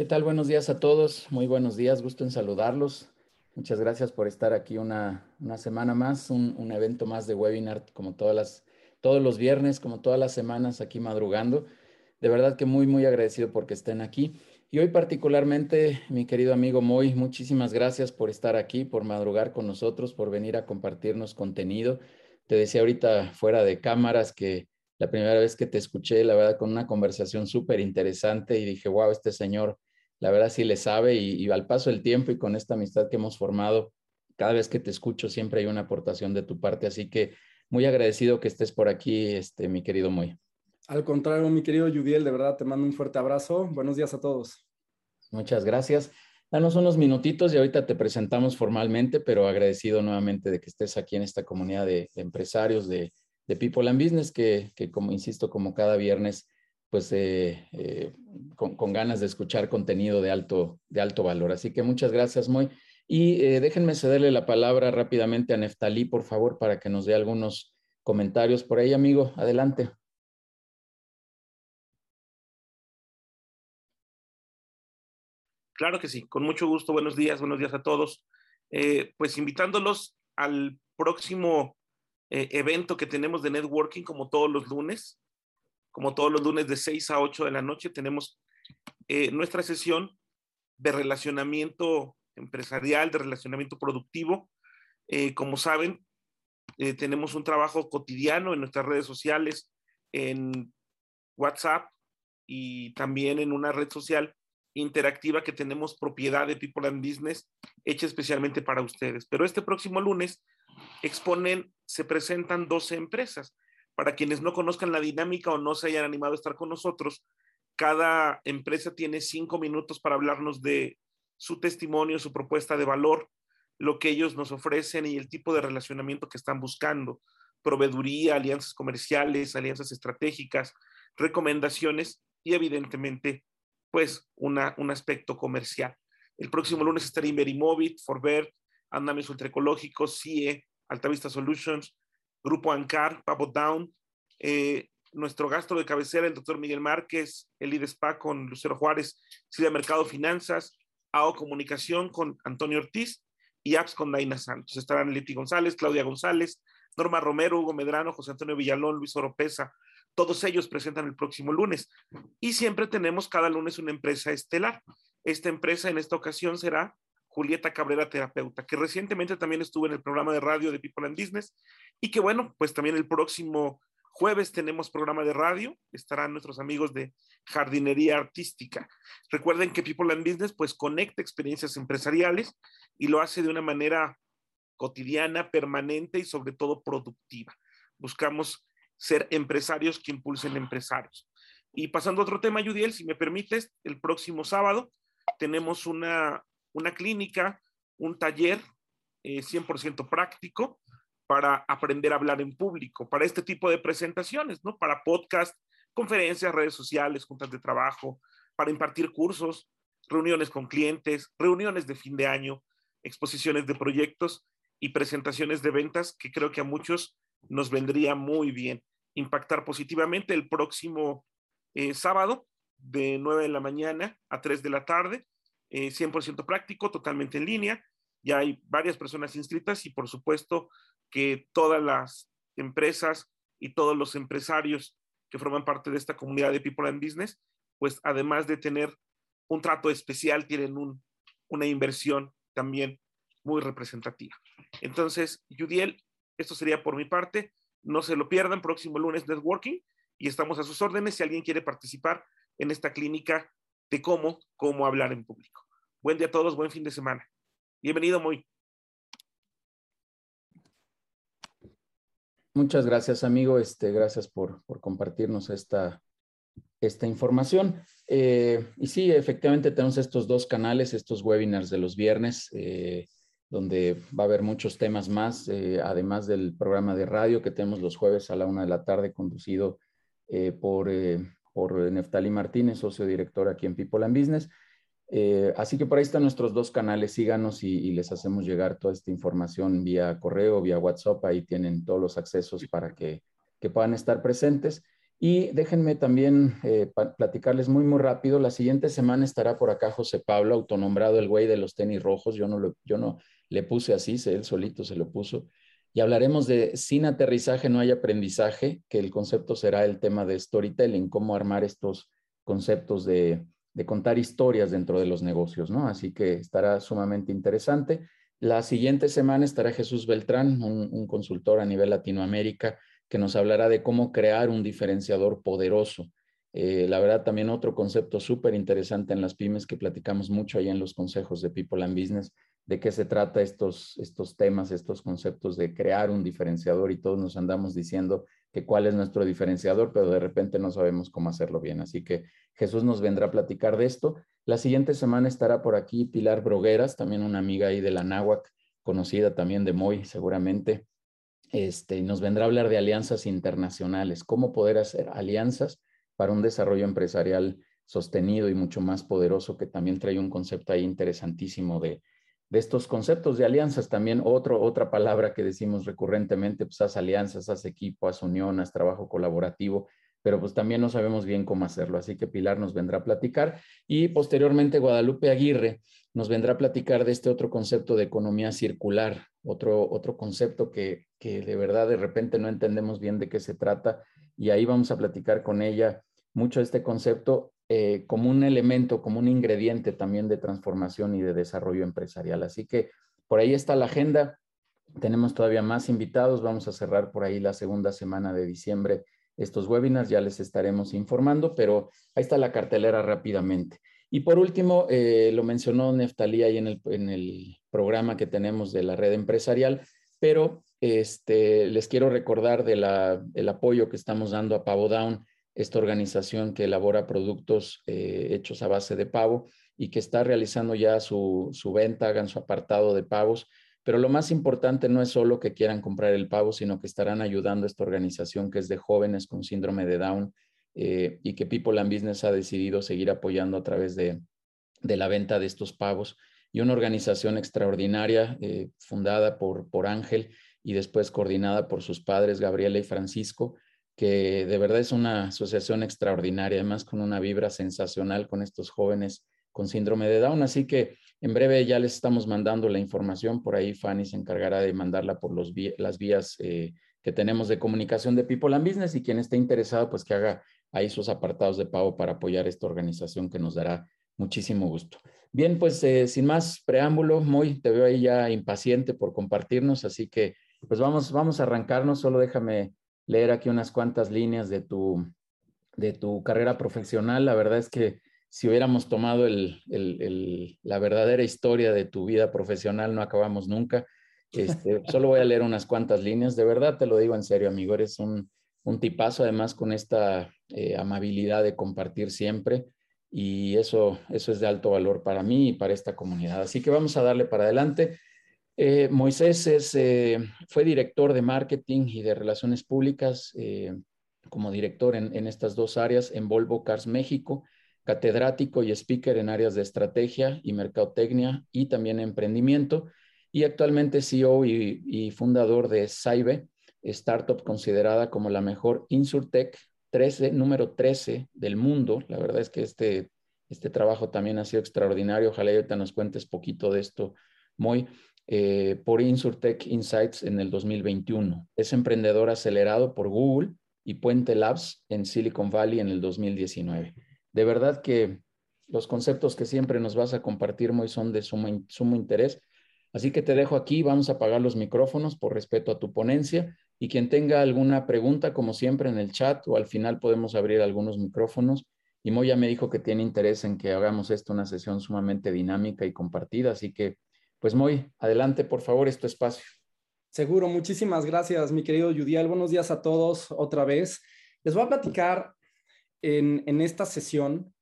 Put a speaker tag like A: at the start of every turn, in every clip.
A: ¿Qué tal? Buenos días a todos. Muy buenos días. Gusto en saludarlos. Muchas gracias por estar aquí una, semana más, un, evento más de webinar como todas las, todos los viernes, como todas las semanas aquí madrugando. De verdad que muy, muy agradecido porque estén aquí. Y hoy particularmente, mi querido amigo Moy, muchísimas gracias por estar aquí, por madrugar con nosotros, por venir a compartirnos contenido. Te decía ahorita fuera de cámaras que la primera vez que te escuché, la verdad, con una conversación súper interesante y dije, wow, este señor, la verdad sí le sabe y, al paso del tiempo y con esta amistad que hemos formado, cada vez que te escucho siempre hay una aportación de tu parte, así que muy agradecido que estés por aquí, este, mi querido Moy.
B: Al contrario, mi querido Yudiel, de verdad te mando un fuerte abrazo. Buenos días a todos.
A: Muchas gracias. Danos unos minutitos y ahorita te presentamos formalmente, pero agradecido nuevamente de que estés aquí en esta comunidad de empresarios, de, de People and Business, que, como insisto, como cada viernes, pues eh, eh, con, ganas de escuchar contenido de alto, de alto valor. Así que muchas gracias, Moy. Y eh, déjenme cederle la palabra rápidamente a Neftalí, por favor, para que nos dé algunos comentarios por ahí, amigo. Adelante.
C: Claro que sí, con mucho gusto. Buenos días, buenos días a todos. pues invitándolos al próximo eh, evento que tenemos de networking como todos los lunes. Como todos los lunes de 6 a 8 de la noche tenemos eh, nuestra sesión de relacionamiento empresarial, de relacionamiento productivo. Eh, como saben, tenemos un trabajo cotidiano en nuestras redes sociales, en WhatsApp y también en una red social interactiva que tenemos propiedad de People and Business hecha especialmente para ustedes. Pero este próximo lunes exponen, se presentan 12 empresas. Para quienes no conozcan la dinámica o no se hayan animado a estar con nosotros, cada empresa tiene cinco minutos para hablarnos de su testimonio, su propuesta de valor, lo que ellos nos ofrecen y el tipo de relacionamiento que están buscando, proveeduría, alianzas comerciales, alianzas estratégicas, recomendaciones y evidentemente, pues, un aspecto comercial. El próximo lunes estará Inverimóvil, Forbert, Andamios Ultraecológicos, CIE, Altavista Solutions, Grupo Ancar, Pavo Down, eh, nuestro gastro de cabecera, el doctor Miguel Márquez, el IDESPA con Lucero Juárez, Silvia Mercado Finanzas, AO Comunicación con Antonio Ortiz y APS con Daina Santos. Estarán Leti González, Claudia González, Norma Romero, Hugo Medrano, José Antonio Villalón, Luis Oropesa. Todos ellos presentan el próximo lunes. Y siempre tenemos cada lunes una empresa estelar. Esta empresa en esta ocasión será Julieta Cabrera, terapeuta, que recientemente también estuvo en el programa de radio de People and Business y que bueno, pues también el próximo jueves tenemos programa de radio, estarán nuestros amigos de jardinería artística. Recuerden que People and Business pues conecta experiencias empresariales y lo hace de una manera cotidiana, permanente y sobre todo productiva. Buscamos ser empresarios que impulsen empresarios. Y pasando a otro tema, Judiel, si me permites, el próximo sábado tenemos una una clínica, un taller 100% eh, práctico para aprender a hablar en público, para este tipo de presentaciones, ¿no? Para podcast, conferencias, redes sociales, juntas de trabajo, para impartir cursos, reuniones con clientes, reuniones de fin de año, exposiciones de proyectos y presentaciones de ventas que creo que a muchos nos vendría muy bien impactar positivamente el próximo eh, sábado de 9 de la mañana a 3 de la tarde 100% eh, práctico, totalmente en línea. Ya hay varias personas inscritas y por supuesto que todas las empresas y todos los empresarios que forman parte de esta comunidad de People and Business, pues además de tener un trato especial, tienen una inversión también muy representativa. Entonces, Judiel, esto sería por mi parte. No se lo pierdan, próximo lunes networking y estamos a sus órdenes si alguien quiere participar en esta clínica de cómo, cómo hablar en público. Buen día a todos, buen fin de semana. Bienvenido, muy.
A: Muchas gracias, amigo. Este, gracias por, compartirnos esta, esta información. Eh, y sí, efectivamente tenemos estos dos canales, estos webinars de los viernes, eh, donde va a haber muchos temas más, eh, además del programa de radio que tenemos los jueves a la una de la tarde, conducido por por Neftali Martínez, socio director aquí en People and Business. Eh, así que por ahí están nuestros dos canales, síganos y, les hacemos llegar toda esta información vía correo, vía WhatsApp, ahí tienen todos los accesos para que, puedan estar presentes. Y déjenme también eh, platicarles muy, muy rápido. La siguiente semana estará por acá José Pablo, autonombrado el güey de los tenis rojos. Yo no, lo, yo no le puse así, él solito se lo puso. Y hablaremos de sin aterrizaje no hay aprendizaje, que el concepto será el tema de storytelling, cómo armar estos conceptos de, contar historias dentro de los negocios, ¿no? Así que estará sumamente interesante. La siguiente semana estará Jesús Beltrán, un, consultor a nivel Latinoamérica, que nos hablará de cómo crear un diferenciador poderoso. Eh, la verdad, también otro concepto súper interesante en las pymes que platicamos mucho ahí en los consejos de People and Business, de qué se trata estos, estos temas, estos conceptos de crear un diferenciador y todos nos andamos diciendo que cuál es nuestro diferenciador, pero de repente no sabemos cómo hacerlo bien. Así que Jesús nos vendrá a platicar de esto. La siguiente semana estará por aquí Pilar Brogueras, también una amiga ahí de la Náhuac, conocida también de Moy seguramente. Este, nos vendrá a hablar de alianzas internacionales, cómo poder hacer alianzas para un desarrollo empresarial sostenido y mucho más poderoso, que también trae un concepto ahí interesantísimo de, de estos conceptos de alianzas. También otro, otra palabra que decimos recurrentemente, pues haz alianzas, haz equipo, haz unión, haz trabajo colaborativo, pero pues también no sabemos bien cómo hacerlo. Así que Pilar nos vendrá a platicar y posteriormente Guadalupe Aguirre nos vendrá a platicar de este otro concepto de economía circular, otro, otro concepto que, que de verdad de repente no entendemos bien de qué se trata y ahí vamos a platicar con ella mucho este concepto eh, como un elemento, como un ingrediente también de transformación y de desarrollo empresarial. Así que por ahí está la agenda. Tenemos todavía más invitados. Vamos a cerrar por ahí la segunda semana de diciembre estos webinars. Ya les estaremos informando, pero ahí está la cartelera rápidamente. Y por último, eh, lo mencionó Neftalí ahí en el, en el programa que tenemos de la red empresarial, pero este, les quiero recordar del apoyo que estamos dando a Pavo Down esta organización que elabora productos eh, hechos a base de pavo y que está realizando ya su, venta, hagan su apartado de pavos. Pero lo más importante no es solo que quieran comprar el pavo, sino que estarán ayudando a esta organización que es de jóvenes con síndrome de Down eh, y que People and Business ha decidido seguir apoyando a través de, la venta de estos pavos. Y una organización extraordinaria eh, fundada por, por Ángel y después coordinada por sus padres, Gabriela y Francisco, que de verdad es una asociación extraordinaria, además con una vibra sensacional con estos jóvenes con síndrome de Down. Así que en breve ya les estamos mandando la información. Por ahí Fanny se encargará de mandarla por las vías eh, que tenemos de comunicación de People and Business y quien esté interesado, pues que haga ahí sus apartados de pago para apoyar esta organización que nos dará muchísimo gusto. Bien, pues eh, sin más preámbulo, muy te veo ahí ya impaciente por compartirnos, así que pues vamos, vamos a arrancarnos. Solo déjame leer aquí unas cuantas líneas de tu, de tu carrera profesional. La verdad es que si hubiéramos tomado el, el, la verdadera historia de tu vida profesional, no acabamos nunca. Este, solo voy a leer unas cuantas líneas. De verdad te lo digo en serio, amigo. Eres un, un tipazo, además, con esta eh, amabilidad de compartir siempre. Y eso, eso es de alto valor para mí y para esta comunidad. Así que vamos a darle para adelante. Eh, Moisés eh, fue director de marketing y de relaciones públicas eh, como director en, estas dos áreas en Volvo Cars México, catedrático y speaker en áreas de estrategia y mercadotecnia y también emprendimiento y actualmente CEO y, fundador de Saibe, startup considerada como la mejor Insurtech 13, número 13 del mundo. La verdad es que este, este trabajo también ha sido extraordinario. Ojalá ahorita nos cuentes poquito de esto, muy eh, por Insurtech Insights en el 2021. Es emprendedor acelerado por Google y Puente Labs en Silicon Valley en el 2019. De verdad que los conceptos que siempre nos vas a compartir, muy son de sumo, sumo interés. Así que te dejo aquí, vamos a apagar los micrófonos por respeto a tu ponencia y quien tenga alguna pregunta, como siempre, en el chat o al final podemos abrir algunos micrófonos. Y Moya me dijo que tiene interés en que hagamos esto una sesión sumamente dinámica y compartida, así que pues muy adelante, por favor, es tu espacio.
B: Seguro, muchísimas gracias, mi querido Yudial. Buenos días a todos otra vez. Les voy a platicar en, en esta sesión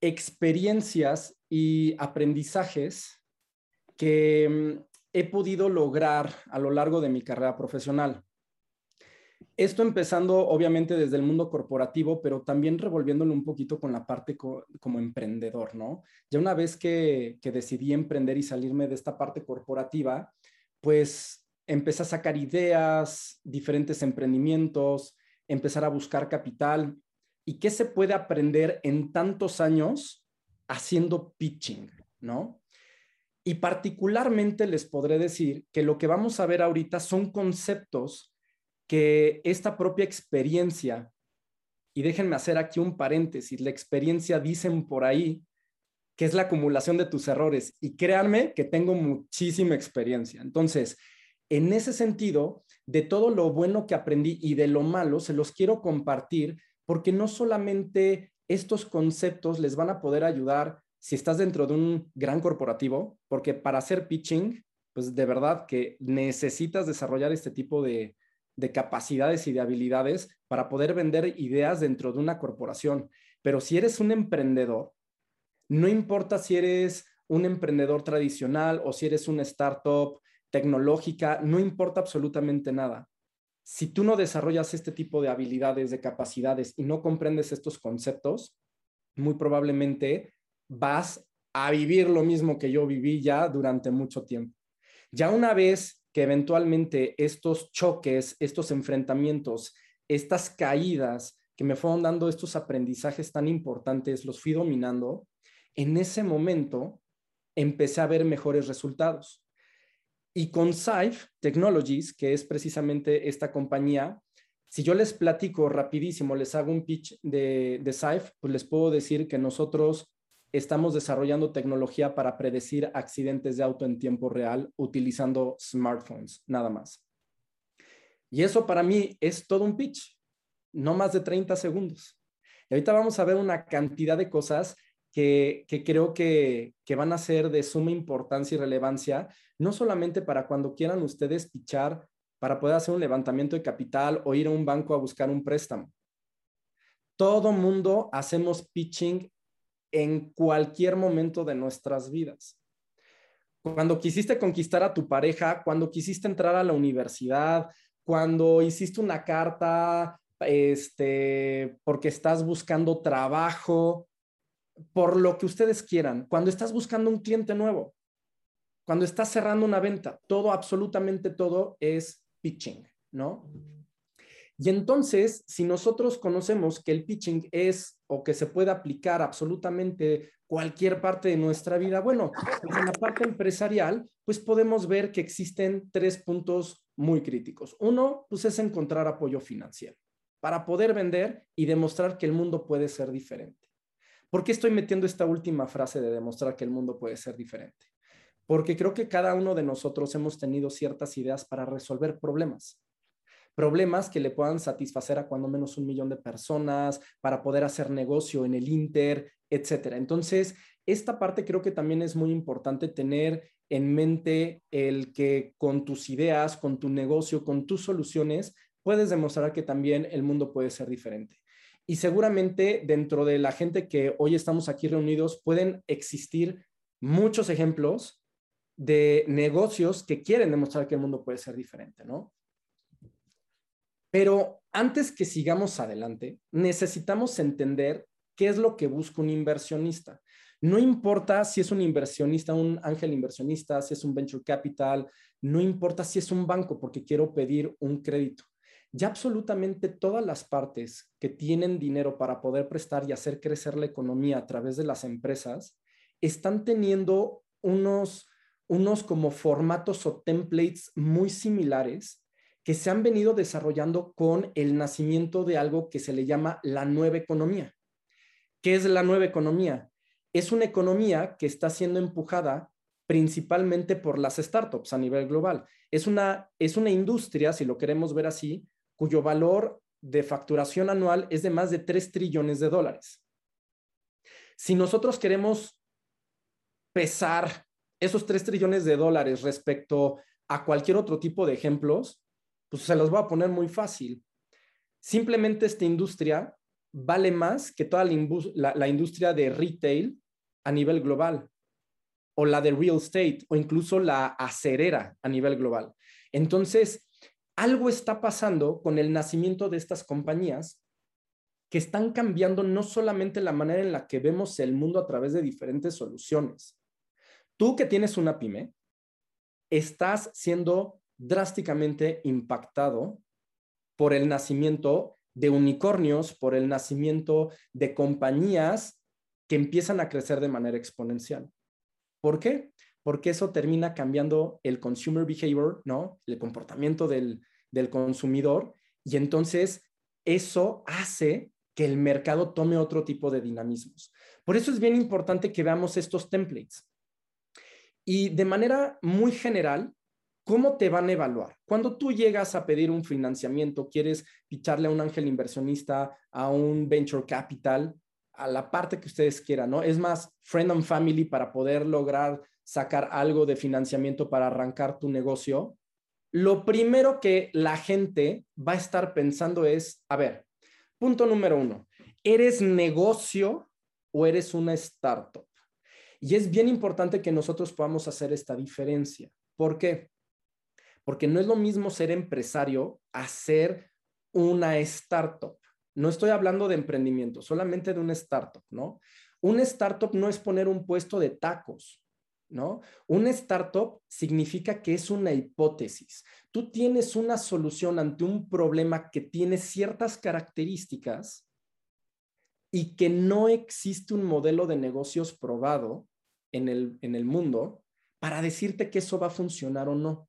B: experiencias y aprendizajes que mm, he podido lograr a lo largo de mi carrera profesional. Esto empezando obviamente desde el mundo corporativo, pero también revolviéndolo un poquito con la parte como emprendedor, ¿no? Ya una vez que, decidí emprender y salirme de esta parte corporativa, pues empecé a sacar ideas, diferentes emprendimientos, empezar a buscar capital y qué se puede aprender en tantos años haciendo pitching, ¿no? Y particularmente les podré decir que lo que vamos a ver ahorita son conceptos que esta propia experiencia, y déjenme hacer aquí un paréntesis, la experiencia dicen por ahí que es la acumulación de tus errores. Y créanme que tengo muchísima experiencia. Entonces, en ese sentido, de todo lo bueno que aprendí y de lo malo, se los quiero compartir porque no solamente estos conceptos les van a poder ayudar si estás dentro de un gran corporativo, porque para hacer pitching, pues de verdad que necesitas desarrollar este tipo de, de capacidades y de habilidades para poder vender ideas dentro de una corporación. Pero si eres un emprendedor, no importa si eres un emprendedor tradicional o si eres una startup tecnológica, no importa absolutamente nada. Si tú no desarrollas este tipo de habilidades, de capacidades y no comprendes estos conceptos, muy probablemente vas a vivir lo mismo que yo viví ya durante mucho tiempo. Ya una vez que eventualmente estos choques, estos enfrentamientos, estas caídas que me fueron dando estos aprendizajes tan importantes, los fui dominando, en ese momento empecé a ver mejores resultados. Y con Saif Technologies, que es precisamente esta compañía, si yo les platico rapidísimo, les hago un pitch de, de Saif, pues les puedo decir que nosotros estamos desarrollando tecnología para predecir accidentes de auto en tiempo real utilizando smartphones, nada más. Y eso para mí es todo un pitch, no más de 30 segundos. Y ahorita vamos a ver una cantidad de cosas que, creo que, van a ser de suma importancia y relevancia, no solamente para cuando quieran ustedes pichar para poder hacer un levantamiento de capital o ir a un banco a buscar un préstamo. Todo mundo hacemos pitching en cualquier momento de nuestras vidas. Cuando quisiste conquistar a tu pareja, cuando quisiste entrar a la universidad, cuando hiciste una carta este, porque estás buscando trabajo, por lo que ustedes quieran, cuando estás buscando un cliente nuevo, cuando estás cerrando una venta, todo, absolutamente todo es pitching, ¿no? Y entonces, si nosotros conocemos que el pitching es o que se puede aplicar absolutamente cualquier parte de nuestra vida, bueno, pues en la parte empresarial, pues podemos ver que existen tres puntos muy críticos. Uno, pues es encontrar apoyo financiero para poder vender y demostrar que el mundo puede ser diferente. ¿Por qué estoy metiendo esta última frase de demostrar que el mundo puede ser diferente? Porque creo que cada uno de nosotros hemos tenido ciertas ideas para resolver problemas. Problemas que le puedan satisfacer a cuando menos un millón de personas, para poder hacer negocio en el Inter, etcétera. Entonces, esta parte creo que también es muy importante tener en mente el que con tus ideas, con tu negocio, con tus soluciones, puedes demostrar que también el mundo puede ser diferente. Y seguramente dentro de la gente que hoy estamos aquí reunidos pueden existir muchos ejemplos de negocios que quieren demostrar que el mundo puede ser diferente, ¿no? Pero antes que sigamos adelante, necesitamos entender qué es lo que busca un inversionista. No importa si es un inversionista, un ángel inversionista, si es un venture capital, no importa si es un banco porque quiero pedir un crédito ya absolutamente todas las partes que tienen dinero para poder prestar y hacer crecer la economía a través de las empresas están teniendo unos, unos como formatos o templates muy similares que se han venido desarrollando con el nacimiento de algo que se le llama la nueva economía. ¿Qué es la nueva economía? Es una economía que está siendo empujada principalmente por las startups a nivel global. Es una, es una industria, si lo queremos ver así, cuyo valor de facturación anual es de más de 3 trillones de dólares. Si nosotros queremos pesar esos 3 trillones de dólares respecto a cualquier otro tipo de ejemplos, pues se los voy a poner muy fácil. Simplemente esta industria vale más que toda la, la industria de retail a nivel global, o la de real estate, o incluso la acerera a nivel global. Entonces, algo está pasando con el nacimiento de estas compañías que están cambiando no solamente la manera en la que vemos el mundo a través de diferentes soluciones. Tú que tienes una pyme, estás siendo drásticamente impactado por el nacimiento de unicornios, por el nacimiento de compañías que empiezan a crecer de manera exponencial. ¿Por qué? Porque eso termina cambiando el consumer behavior, ¿no? El comportamiento del, del consumidor y entonces eso hace que el mercado tome otro tipo de dinamismos. Por eso es bien importante que veamos estos templates. Y de manera muy general, ¿cómo te van a evaluar? Cuando tú llegas a pedir un financiamiento, quieres picharle a un ángel inversionista, a un venture capital, a la parte que ustedes quieran, ¿no? Es más, friend and family para poder lograr sacar algo de financiamiento para arrancar tu negocio. Lo primero que la gente va a estar pensando es, a ver, punto número uno, ¿eres negocio o eres una startup? Y es bien importante que nosotros podamos hacer esta diferencia. ¿Por qué? Porque no es lo mismo ser empresario a ser una startup. No estoy hablando de emprendimiento, solamente de una startup, ¿no? Un startup no es poner un puesto de tacos, ¿no? Un startup significa que es una hipótesis. Tú tienes una solución ante un problema que tiene ciertas características y que no existe un modelo de negocios probado en el, en el mundo para decirte que eso va a funcionar o no.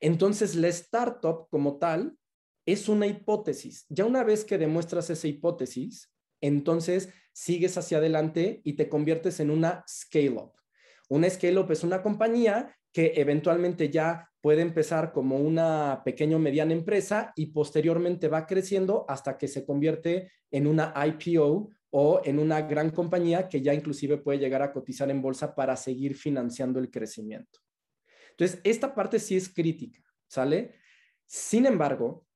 B: Entonces, la startup como tal es una hipótesis. Ya una vez que demuestras esa hipótesis, entonces sigues hacia adelante y te conviertes en una scale-up. Una scale-up es una compañía que eventualmente ya puede empezar como una pequeña o mediana empresa y posteriormente va creciendo hasta que se convierte en una IPO o en una gran compañía que ya inclusive puede llegar a cotizar en bolsa para seguir financiando el crecimiento. Entonces, esta parte sí es crítica, ¿sale? Sin embargo,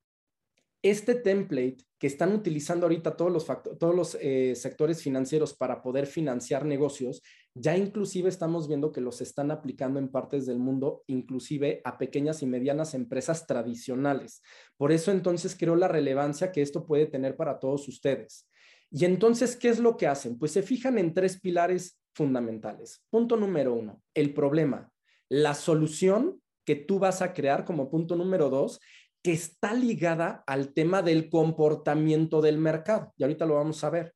B: este template que están utilizando ahorita todos los, todos los eh, sectores financieros para poder financiar negocios, ya inclusive estamos viendo que los están aplicando en partes del mundo, inclusive a pequeñas y medianas empresas tradicionales. Por eso entonces creo la relevancia que esto puede tener para todos ustedes. Y entonces, ¿qué es lo que hacen? Pues se fijan en tres pilares fundamentales. Punto número uno, el problema. La solución que tú vas a crear como punto número dos, que está ligada al tema del comportamiento del mercado. Y ahorita lo vamos a ver.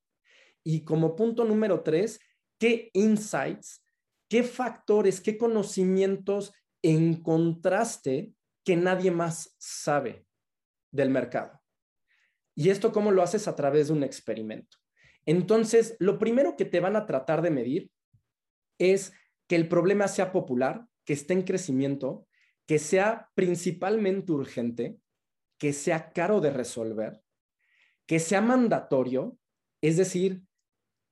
B: Y como punto número tres, ¿qué insights, qué factores, qué conocimientos encontraste que nadie más sabe del mercado? Y esto cómo lo haces a través de un experimento. Entonces, lo primero que te van a tratar de medir es que el problema sea popular, que esté en crecimiento, que sea principalmente urgente, que sea caro de resolver, que sea mandatorio, es decir,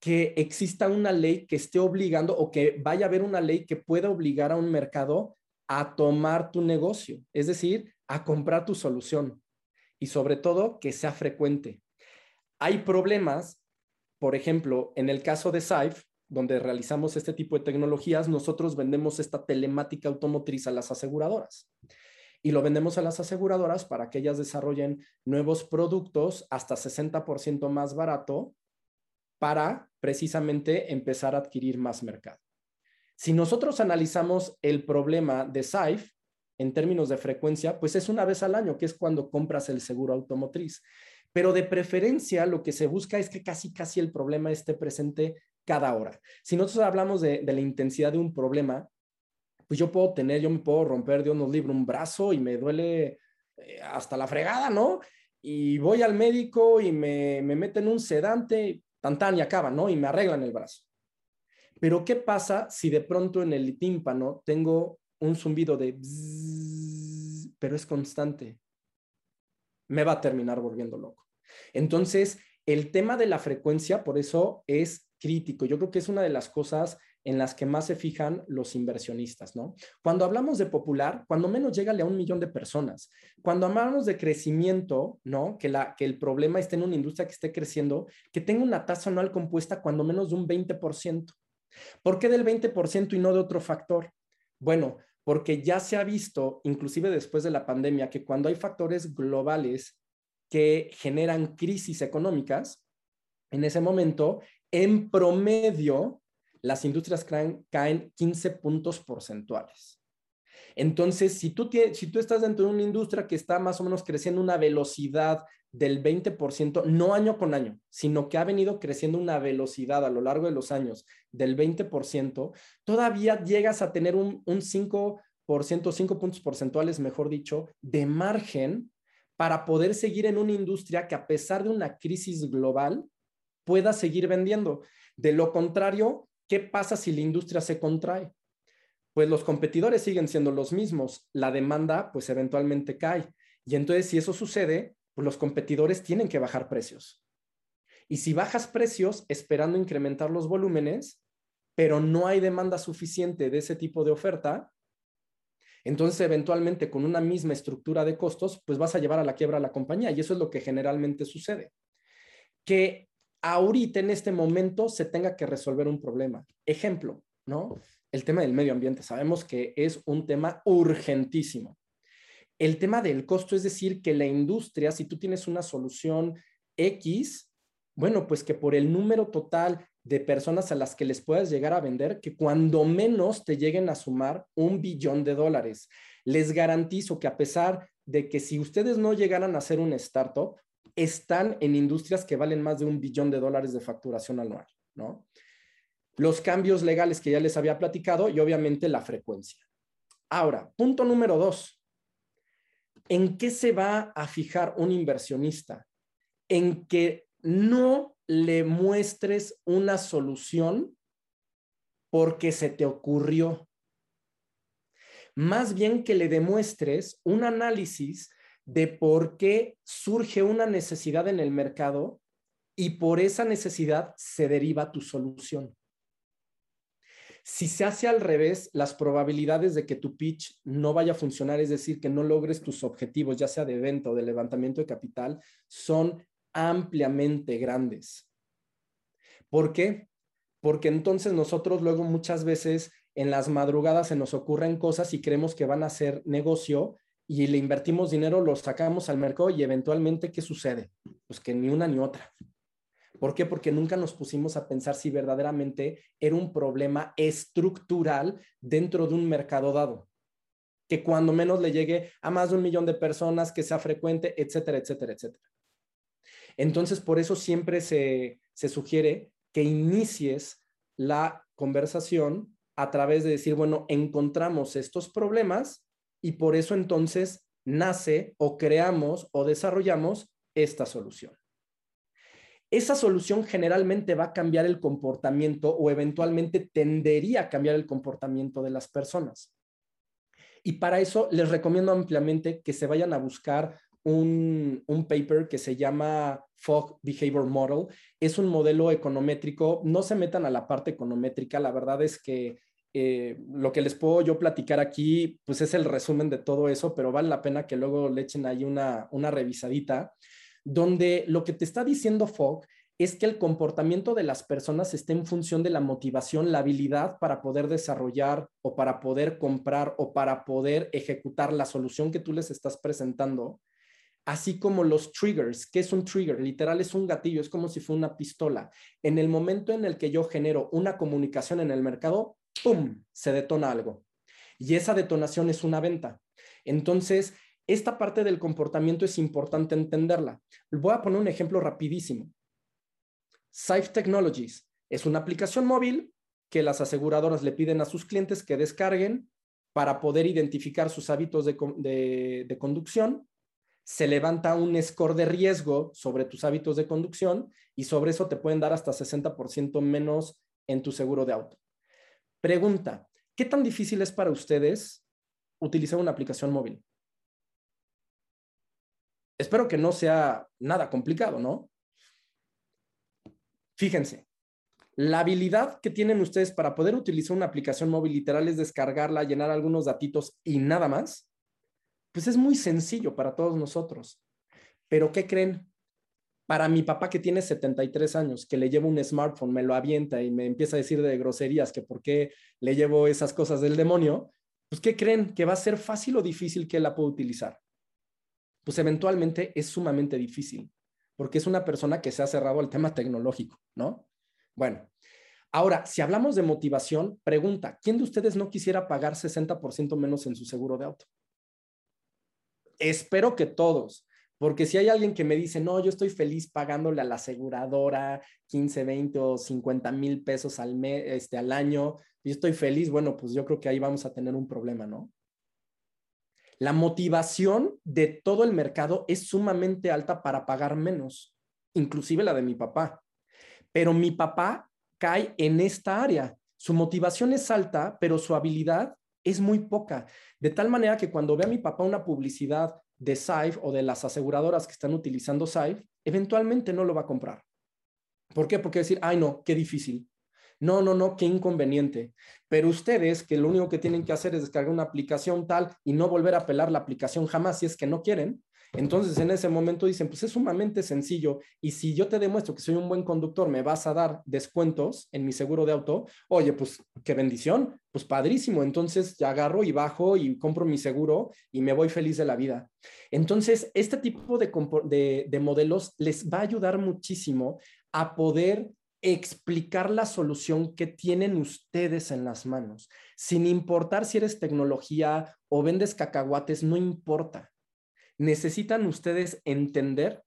B: que exista una ley que esté obligando o que vaya a haber una ley que pueda obligar a un mercado a tomar tu negocio, es decir, a comprar tu solución y sobre todo que sea frecuente. Hay problemas, por ejemplo, en el caso de SAIF, donde realizamos este tipo de tecnologías, nosotros vendemos esta telemática automotriz a las aseguradoras. Y lo vendemos a las aseguradoras para que ellas desarrollen nuevos productos hasta 60% más barato para precisamente empezar a adquirir más mercado. Si nosotros analizamos el problema de SAIF, en términos de frecuencia, pues es una vez al año, que es cuando compras el seguro automotriz. Pero de preferencia lo que se busca es que casi, casi el problema esté presente cada hora. Si nosotros hablamos de, la intensidad de un problema, pues yo puedo tener, yo me puedo romper, Dios nos libre, un brazo y me duele eh, hasta la fregada, ¿no? Y voy al médico y me, me meten un sedante, tan tan y acaba, ¿no? Y me arreglan el brazo. Pero ¿qué pasa si de pronto en el tímpano tengo un zumbido de pero es constante, me va a terminar volviendo loco. Entonces, el tema de la frecuencia, por eso es crítico. Yo creo que es una de las cosas en las que más se fijan los inversionistas, ¿no? Cuando hablamos de popular, cuando menos llega a un millón de personas. Cuando hablamos de crecimiento, ¿no? Que, la, que el problema esté en una industria que esté creciendo, que tenga una tasa anual compuesta cuando menos de un 20%. ¿Por qué del 20% y no de otro factor? Bueno, porque ya se ha visto, inclusive después de la pandemia, que cuando hay factores globales que generan crisis económicas, en ese momento, en promedio, las industrias caen, 15 puntos porcentuales. Entonces, si tú, si tú estás dentro de una industria que está más o menos creciendo una velocidad del 20%, no año con año, sino que ha venido creciendo una velocidad a lo largo de los años del 20%, todavía llegas a tener un, un 5%, 5 puntos porcentuales, mejor dicho, de margen para poder seguir en una industria que a pesar de una crisis global pueda seguir vendiendo. De lo contrario, ¿qué pasa si la industria se contrae? Pues los competidores siguen siendo los mismos, la demanda pues eventualmente cae. Y entonces si eso sucede, pues los competidores tienen que bajar precios. Y si bajas precios esperando incrementar los volúmenes, pero no hay demanda suficiente de ese tipo de oferta, entonces eventualmente con una misma estructura de costos, pues vas a llevar a la quiebra a la compañía y eso es lo que generalmente sucede. Que ahorita en este momento se tenga que resolver un problema. Ejemplo, ¿no? El tema del medio ambiente. Sabemos que es un tema urgentísimo. El tema del costo, es decir, que la industria, si tú tienes una solución X, bueno, pues que por el número total de personas a las que les puedas llegar a vender, que cuando menos te lleguen a sumar un billón de dólares. Les garantizo que a pesar de que si ustedes no llegaran a ser un startup, están en industrias que valen más de un billón de dólares de facturación anual, ¿no? Los cambios legales que ya les había platicado y obviamente la frecuencia. Ahora, punto número dos. ¿En qué se va a fijar un inversionista? En que no le muestres una solución porque se te ocurrió. Más bien que le demuestres un análisis de por qué surge una necesidad en el mercado y por esa necesidad se deriva tu solución. Si se hace al revés, las probabilidades de que tu pitch no vaya a funcionar, es decir, que no logres tus objetivos, ya sea de venta o de levantamiento de capital, son ampliamente grandes. ¿Por qué? Porque entonces nosotros luego muchas veces en las madrugadas se nos ocurren cosas y creemos que van a ser negocio y le invertimos dinero, lo sacamos al mercado y eventualmente, ¿qué sucede? Pues que ni una ni otra. ¿Por qué? Porque nunca nos pusimos a pensar si verdaderamente era un problema estructural dentro de un mercado dado. Que cuando menos le llegue a más de un millón de personas, que sea frecuente, etcétera, etcétera, etcétera. Entonces, por eso siempre se, se sugiere que inicies la conversación a través de decir, bueno, encontramos estos problemas y por eso entonces nace o creamos o desarrollamos esta solución esa solución generalmente va a cambiar el comportamiento o eventualmente tendería a cambiar el comportamiento de las personas. Y para eso les recomiendo ampliamente que se vayan a buscar un, paper que se llama Fog Behavior Model. Es un modelo econométrico. No se metan a la parte econométrica. La verdad es que eh, lo que les puedo yo platicar aquí, pues es el resumen de todo eso, pero vale la pena que luego le echen ahí una, una revisadita donde lo que te está diciendo Fogg es que el comportamiento de las personas está en función de la motivación, la habilidad para poder desarrollar o para poder comprar o para poder ejecutar la solución que tú les estás presentando, así como los triggers. ¿Qué es un trigger? Literal es un gatillo, es como si fuera una pistola. En el momento en el que yo genero una comunicación en el mercado, ¡pum!, se detona algo. Y esa detonación es una venta. Entonces, esta parte del comportamiento es importante entenderla. Voy a poner un ejemplo rapidísimo. Safe Technologies es una aplicación móvil que las aseguradoras le piden a sus clientes que descarguen para poder identificar sus hábitos de, de conducción. Se levanta un score de riesgo sobre tus hábitos de conducción y sobre eso te pueden dar hasta 60% menos en tu seguro de auto. Pregunta, ¿qué tan difícil es para ustedes utilizar una aplicación móvil? Espero que no sea nada complicado, ¿no? Fíjense, la habilidad que tienen ustedes para poder utilizar una aplicación móvil literal es descargarla, llenar algunos datitos y nada más, pues es muy sencillo para todos nosotros. Pero ¿qué creen? Para mi papá que tiene 73 años, que le llevo un smartphone, me lo avienta y me empieza a decir de groserías que por qué le llevo esas cosas del demonio, pues ¿qué creen? ¿Que va a ser fácil o difícil que la pueda utilizar? pues eventualmente es sumamente difícil, porque es una persona que se ha cerrado al tema tecnológico, ¿no? Bueno, ahora, si hablamos de motivación, pregunta, ¿quién de ustedes no quisiera pagar 60% menos en su seguro de auto? Espero que todos, Porque si hay alguien que me dice, no, yo estoy feliz pagándole a la aseguradora 15, 20 o 50 mil pesos al, mes, este, al año, yo estoy feliz, bueno, pues yo creo que ahí vamos a tener un problema, ¿no? La motivación de todo el mercado es sumamente alta para pagar menos, inclusive la de mi papá. Pero mi papá cae en esta área. Su motivación es alta, pero su habilidad es muy poca. De tal manera que cuando ve a mi papá una publicidad de SAIF o de las aseguradoras que están utilizando SAIF, eventualmente no lo va a comprar. ¿Por qué? Porque decir, ay no, qué difícil. No, no, no, qué inconveniente. Pero ustedes que lo único que tienen que hacer es descargar una aplicación tal y no volver a pelar la aplicación jamás si es que no quieren, entonces en ese momento dicen, pues es sumamente sencillo y si yo te demuestro que soy un buen conductor, me vas a dar descuentos en mi seguro de auto, oye, pues qué bendición, pues padrísimo, entonces ya agarro y bajo y compro mi seguro y me voy feliz de la vida. Entonces, este tipo de, de modelos les va a ayudar muchísimo a poder explicar la solución que tienen ustedes en las manos, sin importar si eres tecnología o vendes cacahuates, no importa necesitan ustedes entender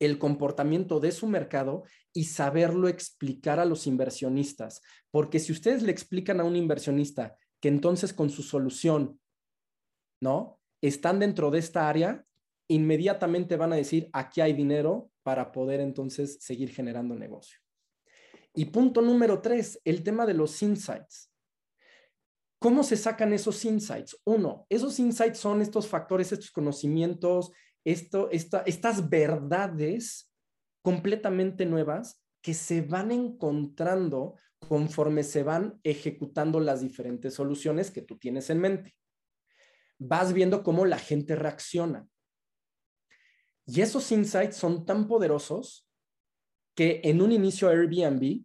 B: el comportamiento de su mercado y saberlo explicar a los inversionistas. Porque si ustedes le explican a un inversionista que entonces con su solución, ¿no? Están dentro de esta área, inmediatamente van a decir, aquí hay dinero para poder entonces seguir generando negocio. Y punto número tres, el tema de los insights. ¿Cómo se sacan esos insights? Uno, esos insights son estos factores, estos conocimientos, esto, estas verdades completamente nuevas que se van encontrando conforme se van ejecutando las diferentes soluciones que tú tienes en mente. Vas viendo cómo la gente reacciona. Y esos insights son tan poderosos que en un inicio Airbnb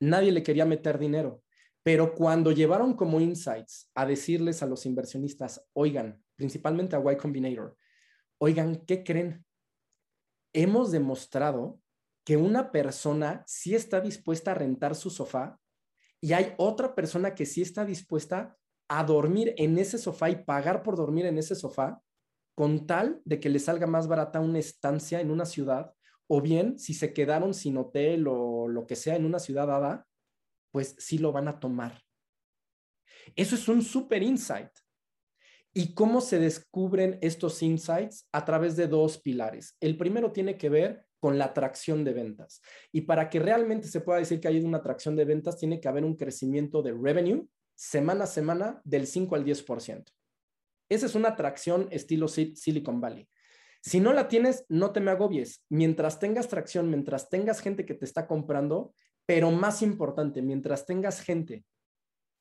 B: nadie le quería meter dinero. Pero cuando llevaron como insights a decirles a los inversionistas, oigan, principalmente a Y Combinator, oigan, ¿qué creen? Hemos demostrado que una persona sí está dispuesta a rentar su sofá y hay otra persona que sí está dispuesta a dormir en ese sofá y pagar por dormir en ese sofá con tal de que le salga más barata una estancia en una ciudad o bien si se quedaron sin hotel o lo que sea en una ciudad dada, pues sí lo van a tomar. Eso es un super insight. ¿Y cómo se descubren estos insights? A través de dos pilares. El primero tiene que ver con la atracción de ventas. Y para que realmente se pueda decir que hay una atracción de ventas, tiene que haber un crecimiento de revenue semana a semana del 5 al 10%. Esa es una atracción estilo Silicon Valley. Si no la tienes, no te me agobies. Mientras tengas tracción, mientras tengas gente que te está comprando, pero más importante, mientras tengas gente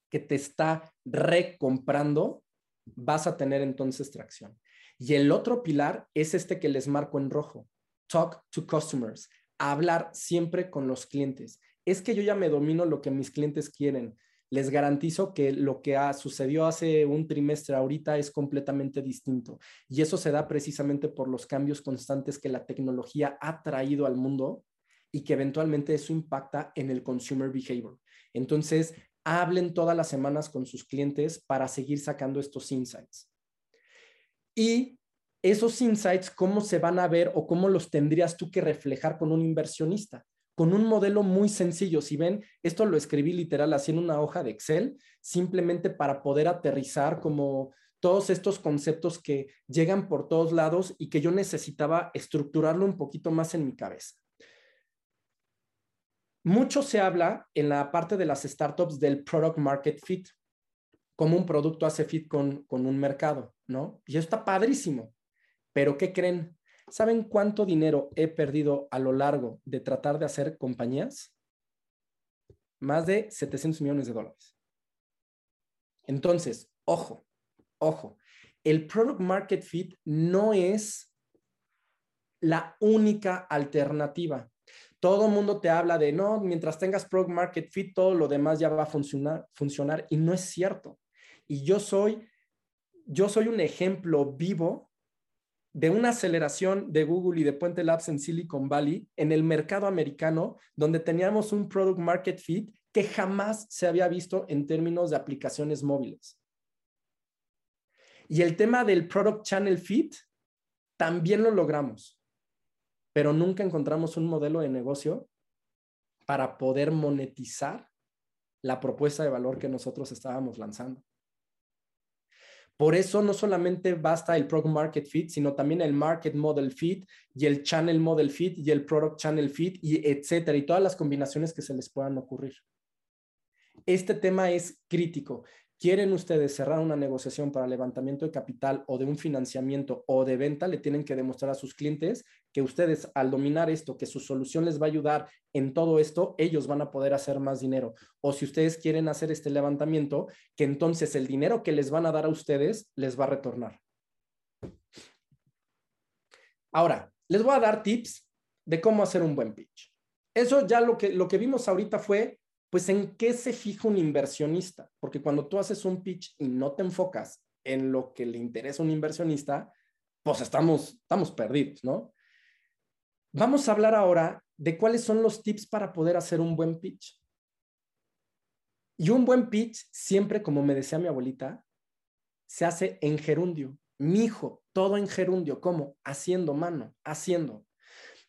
B: que te está recomprando, vas a tener entonces tracción. Y el otro pilar es este que les marco en rojo, talk to customers, hablar siempre con los clientes. Es que yo ya me domino lo que mis clientes quieren. Les garantizo que lo que ha sucedido hace un trimestre ahorita es completamente distinto. Y eso se da precisamente por los cambios constantes que la tecnología ha traído al mundo y que eventualmente eso impacta en el consumer behavior. Entonces, hablen todas las semanas con sus clientes para seguir sacando estos insights. Y esos insights, ¿cómo se van a ver o cómo los tendrías tú que reflejar con un inversionista? Con un modelo muy sencillo. Si ven, esto lo escribí literal así en una hoja de Excel, simplemente para poder aterrizar como todos estos conceptos que llegan por todos lados y que yo necesitaba estructurarlo un poquito más en mi cabeza. Mucho se habla en la parte de las startups del product market fit, como un producto hace fit con, con un mercado, ¿no? Y está padrísimo. Pero ¿qué creen? ¿Saben cuánto dinero he perdido a lo largo de tratar de hacer compañías? Más de 700 millones de dólares. Entonces, ojo, ojo, el product market fit no es la única alternativa. Todo el mundo te habla de, no, mientras tengas Product Market Fit, todo lo demás ya va a funcionar, funcionar y no es cierto. Y yo soy, yo soy un ejemplo vivo de una aceleración de Google y de Puente Labs en Silicon Valley en el mercado americano, donde teníamos un Product Market Fit que jamás se había visto en términos de aplicaciones móviles. Y el tema del Product Channel Fit también lo logramos, pero nunca encontramos un modelo de negocio para poder monetizar la propuesta de valor que nosotros estábamos lanzando. Por eso no solamente basta el Product Market Fit, sino también el Market Model Fit y el Channel Model Fit y el Product Channel Fit y etcétera, y todas las combinaciones que se les puedan ocurrir. Este tema es crítico quieren ustedes cerrar una negociación para levantamiento de capital o de un financiamiento o de venta, le tienen que demostrar a sus clientes que ustedes al dominar esto, que su solución les va a ayudar en todo esto, ellos van a poder hacer más dinero. O si ustedes quieren hacer este levantamiento, que entonces el dinero que les van a dar a ustedes les va a retornar. Ahora, les voy a dar tips de cómo hacer un buen pitch. Eso ya lo que, lo que vimos ahorita fue pues ¿en qué se fija un inversionista? Porque cuando tú haces un pitch y no te enfocas en lo que le interesa a un inversionista, pues estamos, estamos perdidos, ¿no? Vamos a hablar ahora de cuáles son los tips para poder hacer un buen pitch. Y un buen pitch, siempre, como me decía mi abuelita, se hace en gerundio. Mi hijo, todo en gerundio. ¿Cómo? Haciendo mano, haciendo.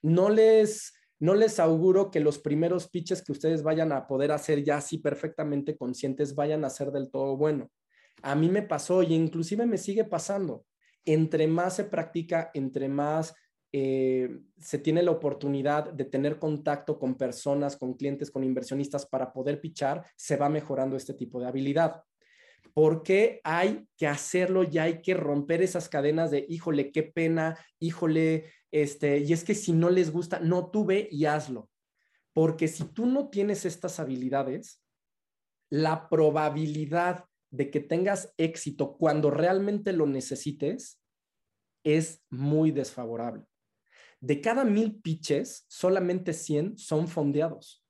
B: No les no les auguro que los primeros pitches que ustedes vayan a poder hacer ya así perfectamente conscientes vayan a ser del todo bueno. A mí me pasó y inclusive me sigue pasando. Entre más se practica, entre más eh, se tiene la oportunidad de tener contacto con personas, con clientes, con inversionistas para poder pitchar, se va mejorando este tipo de habilidad. Porque hay que hacerlo y hay que romper esas cadenas de, híjole, qué pena, híjole, este, y es que si no les gusta, no tú ve y hazlo. Porque si tú no tienes estas habilidades, la probabilidad de que tengas éxito cuando realmente lo necesites es muy desfavorable. De cada mil pitches, solamente 100 son fondeados.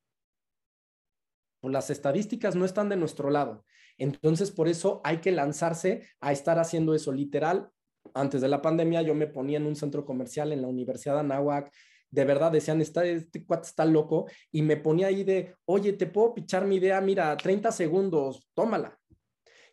B: Pues las estadísticas no están de nuestro lado. Entonces, por eso hay que lanzarse a estar haciendo eso literal antes de la pandemia yo me ponía en un centro comercial en la Universidad de Anáhuac, de verdad decían, está, este cuate está loco, y me ponía ahí de, oye, te puedo pichar mi idea, mira, 30 segundos, tómala.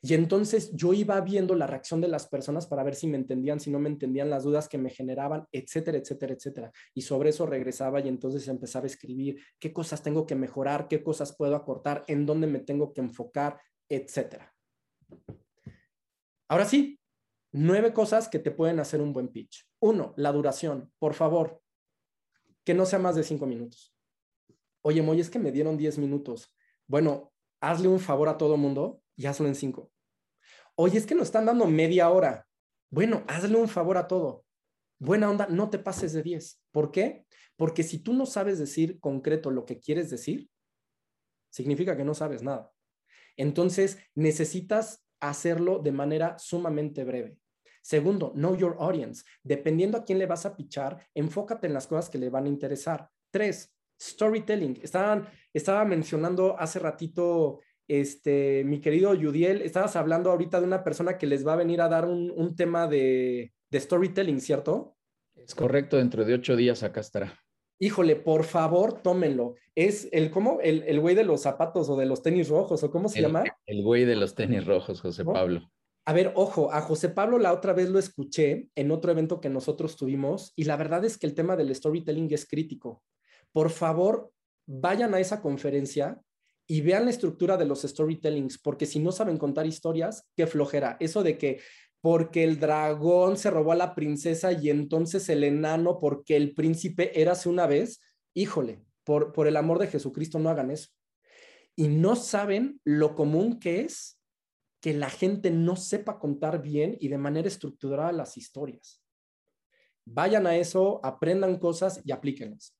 B: Y entonces yo iba viendo la reacción de las personas para ver si me entendían, si no me entendían, las dudas que me generaban, etcétera, etcétera, etcétera. Y sobre eso regresaba y entonces empezaba a escribir qué cosas tengo que mejorar, qué cosas puedo acortar, en dónde me tengo que enfocar, etcétera. Ahora sí, Nueve cosas que te pueden hacer un buen pitch. Uno, la duración. Por favor, que no sea más de cinco minutos. Oye, Moy, es que me dieron diez minutos. Bueno, hazle un favor a todo mundo y hazlo en cinco. Oye, es que nos están dando media hora. Bueno, hazle un favor a todo. Buena onda, no te pases de diez. ¿Por qué? Porque si tú no sabes decir concreto lo que quieres decir, significa que no sabes nada. Entonces, necesitas hacerlo de manera sumamente breve. Segundo, know your audience. Dependiendo a quién le vas a pichar, enfócate en las cosas que le van a interesar. Tres, storytelling. Estaban, estaba mencionando hace ratito, este, mi querido Yudiel, estabas hablando ahorita de una persona que les va a venir a dar un, tema de, de storytelling, ¿cierto?
A: Es correcto, dentro de ocho días acá estará
B: híjole, por favor, tómenlo. Es el, ¿cómo? El, güey de los zapatos o de los tenis rojos, o cómo se llama?
A: El güey de los tenis rojos, José Pablo.
B: A ver, ojo, a José Pablo la otra vez lo escuché en otro evento que nosotros tuvimos y la verdad es que el tema del storytelling es crítico. Por favor, vayan a esa conferencia y vean la estructura de los storytellings, porque si no saben contar historias, qué flojera. Eso de que porque el dragón se robó a la princesa y entonces el enano porque el príncipe érase una vez, híjole, por, por el amor de Jesucristo no hagan eso. Y no saben lo común que es que la gente no sepa contar bien y de manera estructurada las historias. Vayan a eso, aprendan cosas y aplíquenlas.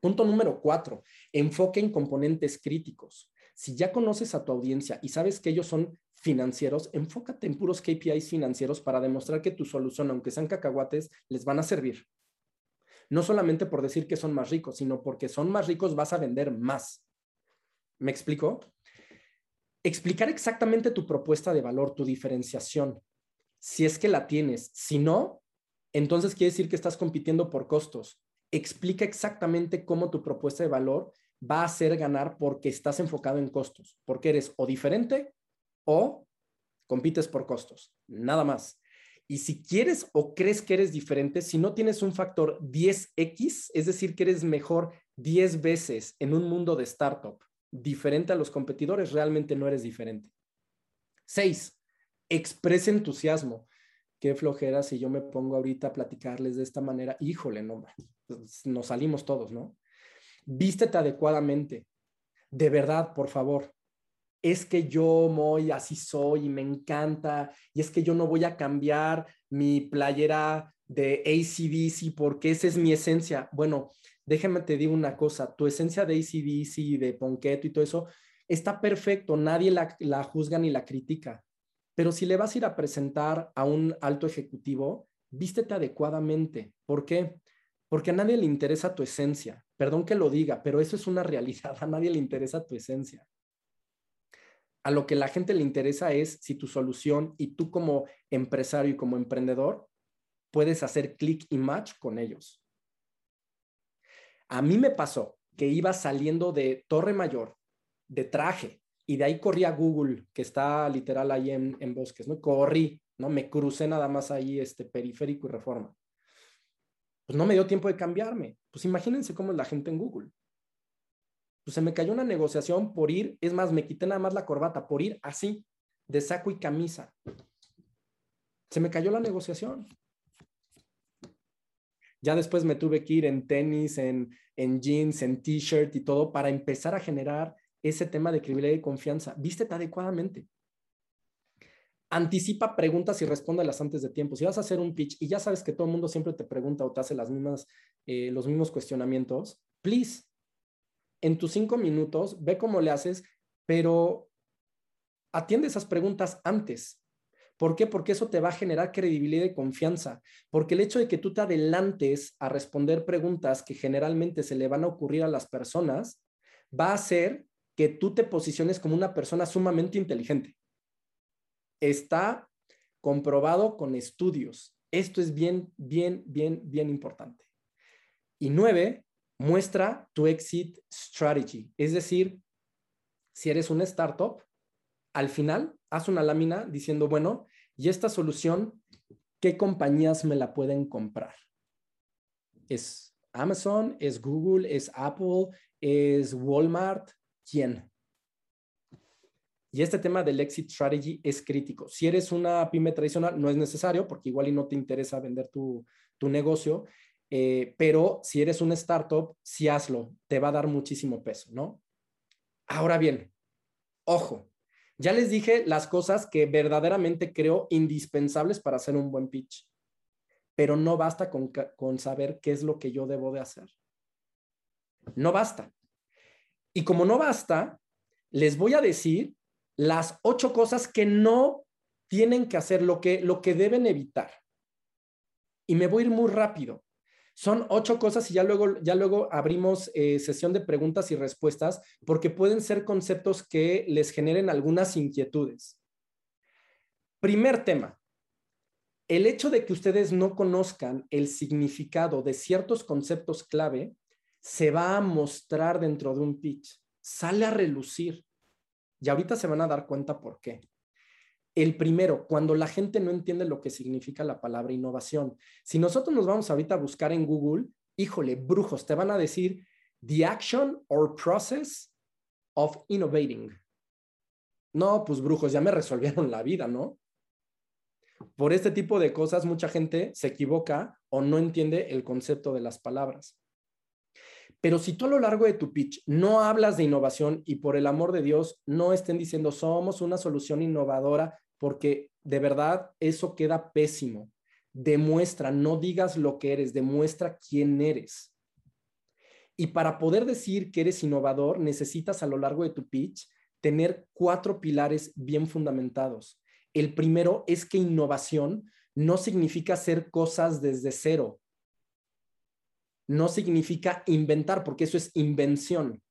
B: Punto número cuatro, enfoque en componentes críticos. Si ya conoces a tu audiencia y sabes que ellos son financieros, enfócate en puros KPIs financieros para demostrar que tu solución, aunque sean cacahuates, les van a servir. No solamente por decir que son más ricos, sino porque son más ricos vas a vender más. ¿Me explico? Explicar exactamente tu propuesta de valor, tu diferenciación, si es que la tienes. Si no, entonces quiere decir que estás compitiendo por costos. Explica exactamente cómo tu propuesta de valor va a hacer ganar porque estás enfocado en costos, porque eres o diferente o compites por costos, nada más. Y si quieres o crees que eres diferente, si no tienes un factor 10x, es decir, que eres mejor 10 veces en un mundo de startup diferente a los competidores, realmente no eres diferente. Seis, expresa entusiasmo. Qué flojera si yo me pongo ahorita a platicarles de esta manera. Híjole, no, pues, nos salimos todos, ¿no? Vístete adecuadamente. De verdad, por favor, es que yo, Moy, así soy y me encanta, y es que yo no voy a cambiar mi playera de ACDC porque esa es mi esencia. Bueno, déjame te digo una cosa, tu esencia de ACDC, de Ponqueto y todo eso, está perfecto, nadie la, la juzga ni la critica, pero si le vas a ir a presentar a un alto ejecutivo, vístete adecuadamente. ¿Por qué? Porque a nadie le interesa tu esencia. Perdón que lo diga, pero eso es una realidad. A nadie le interesa tu esencia a lo que la gente le interesa es si tu solución y tú como empresario y como emprendedor puedes hacer clic y match con ellos. A mí me pasó que iba saliendo de Torre Mayor, de traje, y de ahí corrí a Google, que está literal ahí en, en Bosques, ¿no? Corrí, ¿no? Me crucé nada más ahí, este periférico y reforma. Pues no me dio tiempo de cambiarme. Pues imagínense cómo es la gente en Google. Pues, se me cayó una negociación por ir, es más, me quité nada más la corbata, por ir así, de saco y camisa. Se me cayó la negociación. Ya después me tuve que ir en tenis, en, en jeans, en t-shirt y todo para empezar a generar ese tema de credibilidad y confianza. Vístete adecuadamente. Anticipa preguntas y respóndelas antes de tiempo. Si vas a hacer un pitch y ya sabes que todo el mundo siempre te pregunta o te hace las mismas, eh, los mismos cuestionamientos, please, en tus cinco minutos, ve cómo le haces, pero atiende esas preguntas antes. ¿Por qué? Porque eso te va a generar credibilidad y confianza. Porque el hecho de que tú te adelantes a responder preguntas que generalmente se le van a ocurrir a las personas, va a hacer que tú te posiciones como una persona sumamente inteligente. Está comprobado con estudios. Esto es bien, bien, bien, bien importante. Y nueve, muestra tu exit strategy. Es decir, si eres una startup, al final haz una lámina diciendo, bueno, y esta solución, ¿qué compañías me la pueden comprar? ¿Es Amazon? ¿Es Google? ¿Es Apple? ¿Es Walmart? ¿Quién? Y este tema del exit strategy es crítico. Si eres una pyme tradicional, no es necesario porque igual y no te interesa vender tu, tu negocio. Eh, pero si eres una startup, sí hazlo, te va a dar muchísimo peso, ¿no? Ahora bien, ojo, ya les dije las cosas que verdaderamente creo indispensables para hacer un buen pitch, pero no basta con, con saber qué es lo que yo debo de hacer. No basta. Y como no basta, les voy a decir las ocho cosas que no tienen que hacer, lo que, lo que deben evitar. Y me voy a ir muy rápido. Son ocho cosas y ya luego, ya luego abrimos eh, sesión de preguntas y respuestas porque pueden ser conceptos que les generen algunas inquietudes. Primer tema. El hecho de que ustedes no conozcan el significado de ciertos conceptos clave se va a mostrar dentro de un pitch. Sale a relucir. Y ahorita se van a dar cuenta por qué. El primero, cuando la gente no entiende lo que significa la palabra innovación. Si nosotros nos vamos ahorita a buscar en Google, híjole, brujos, te van a decir the action or process of innovating. No, pues brujos, ya me resolvieron la vida, ¿no? Por este tipo de cosas, mucha gente se equivoca o no entiende el concepto de las palabras. Pero si tú a lo largo de tu pitch no hablas de innovación y por el amor de Dios no estén diciendo somos una solución innovadora porque de verdad eso queda pésimo. Demuestra, no digas lo que eres, demuestra quién eres. Y para poder decir que eres innovador, necesitas a lo largo de tu pitch tener cuatro pilares bien fundamentados. El primero es que innovación no significa hacer cosas desde cero. No significa inventar, porque eso es invención.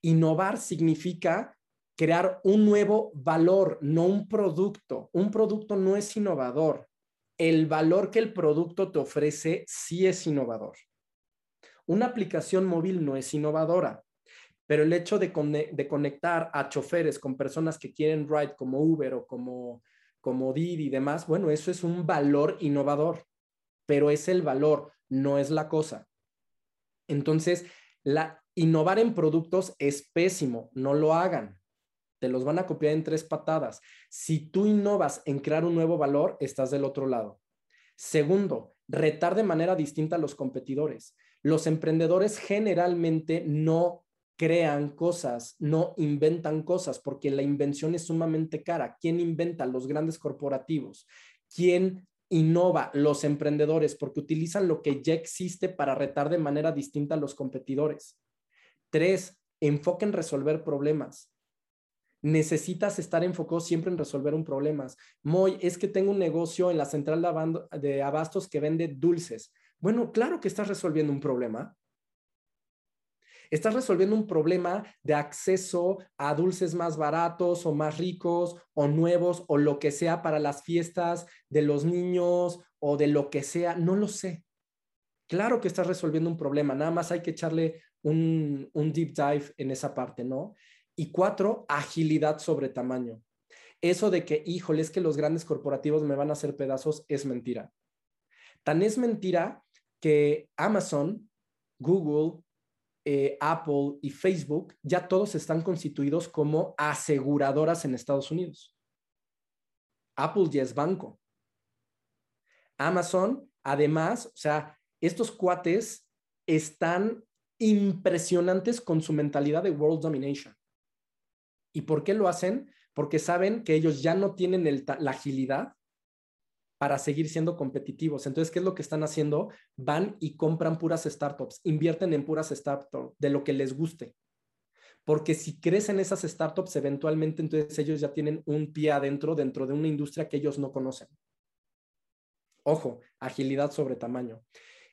B: Innovar significa crear un nuevo valor, no un producto. Un producto no es innovador. El valor que el producto te ofrece sí es innovador. Una aplicación móvil no es innovadora, pero el hecho de, conectar a choferes con personas que quieren ride como Uber o como, como Didi y demás, bueno, eso es un valor innovador, pero es el valor, no es la cosa. Entonces, la, innovar en productos es pésimo, no lo hagan. Te los van a copiar en tres patadas. Si tú innovas en crear un nuevo valor, estás del otro lado. Segundo, retar de manera distinta a los competidores. Los emprendedores generalmente no crean cosas, no inventan cosas, porque la invención es sumamente cara. ¿Quién inventa? Los grandes corporativos. ¿Quién innova? Los emprendedores, porque utilizan lo que ya existe para retar de manera distinta a los competidores. Tres, enfoque en resolver problemas. Necesitas estar enfocado siempre en resolver un problema. Moy, es que tengo un negocio en la central de abastos que vende dulces. Bueno, claro que estás resolviendo un problema. Estás resolviendo un problema de acceso a dulces más baratos o más ricos o nuevos o lo que sea para las fiestas de los niños o de lo que sea. No lo sé. Claro que estás resolviendo un problema. Nada más hay que echarle un, un deep dive en esa parte, ¿no? Y cuatro, agilidad sobre tamaño. Eso de que, híjole, es que los grandes corporativos me van a hacer pedazos es mentira. Tan es mentira que Amazon, Google, eh, Apple y Facebook ya todos están constituidos como aseguradoras en Estados Unidos. Apple ya es banco. Amazon, además, o sea, estos cuates están impresionantes con su mentalidad de world domination. ¿Y por qué lo hacen? Porque saben que ellos ya no tienen la agilidad para seguir siendo competitivos. Entonces, ¿qué es lo que están haciendo? Van y compran puras startups, invierten en puras startups de lo que les guste. Porque si crecen esas startups, eventualmente entonces ellos ya tienen un pie adentro dentro de una industria que ellos no conocen. Ojo, agilidad sobre tamaño.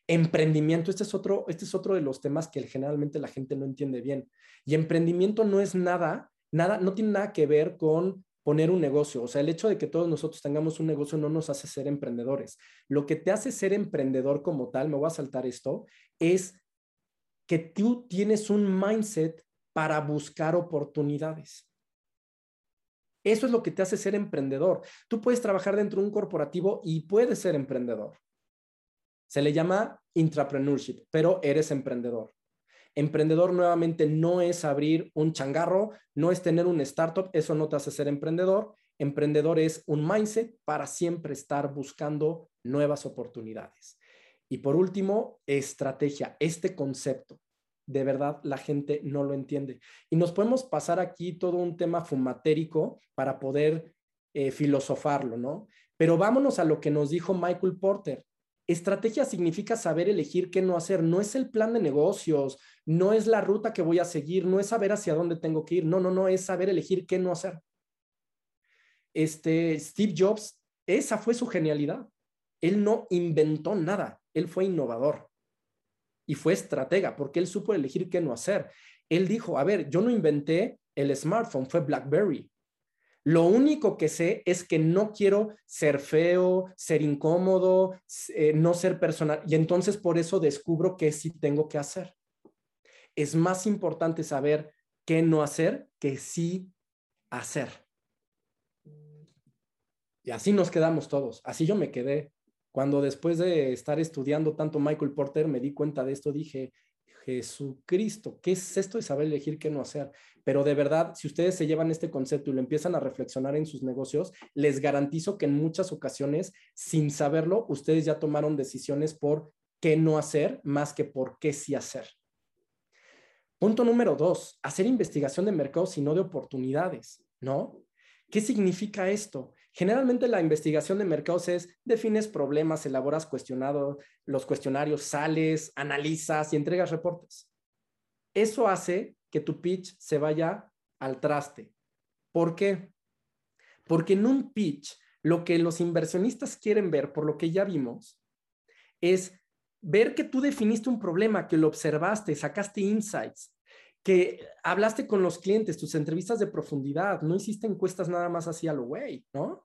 B: Emprendimiento, este es otro, este es otro de los temas que generalmente la gente no entiende bien. Y emprendimiento no es nada, nada, no tiene nada que ver con poner un negocio. O sea, el hecho de que todos nosotros tengamos un negocio no nos hace ser emprendedores. Lo que te hace ser emprendedor como tal, me voy a saltar esto, es que tú tienes un mindset para buscar oportunidades. Eso es lo que te hace ser emprendedor. Tú puedes trabajar dentro de un corporativo y puedes ser emprendedor. Se le llama intrapreneurship, pero eres emprendedor. Emprendedor nuevamente no es abrir un changarro, no es tener un startup, eso no te hace ser emprendedor. Emprendedor es un mindset para siempre estar buscando nuevas oportunidades. Y por último, estrategia, este concepto. De verdad, la gente no lo entiende. Y nos podemos pasar aquí todo un tema fumatérico para poder eh, filosofarlo, ¿no? Pero vámonos a lo que nos dijo Michael Porter. Estrategia significa saber elegir qué no hacer. No es el plan de negocios, no es la ruta que voy a seguir, no es saber hacia dónde tengo que ir. No, no, no, es saber elegir qué no hacer. Este Steve Jobs, esa fue su genialidad. Él no inventó nada, él fue innovador y fue estratega porque él supo elegir qué no hacer. Él dijo, a ver, yo no inventé el smartphone, fue BlackBerry. Lo único que sé es que no quiero ser feo, ser incómodo, eh, no ser personal. Y entonces por eso descubro qué sí tengo que hacer. Es más importante saber qué no hacer que sí hacer. Y así nos quedamos todos. Así yo me quedé. Cuando después de estar estudiando tanto Michael Porter me di cuenta de esto, dije, Jesucristo, ¿qué es esto de saber elegir qué no hacer? Pero de verdad, si ustedes se llevan este concepto y lo empiezan a reflexionar en sus negocios, les garantizo que en muchas ocasiones, sin saberlo, ustedes ya tomaron decisiones por qué no hacer más que por qué sí hacer. Punto número dos, hacer investigación de mercados y no de oportunidades, ¿no? ¿Qué significa esto? Generalmente la investigación de mercados es defines problemas, elaboras cuestionados, los cuestionarios, sales, analizas y entregas reportes. Eso hace que tu pitch se vaya al traste. ¿Por qué? Porque en un pitch lo que los inversionistas quieren ver, por lo que ya vimos, es ver que tú definiste un problema, que lo observaste, sacaste insights, que hablaste con los clientes, tus entrevistas de profundidad, no hiciste encuestas nada más así a lo güey, ¿no?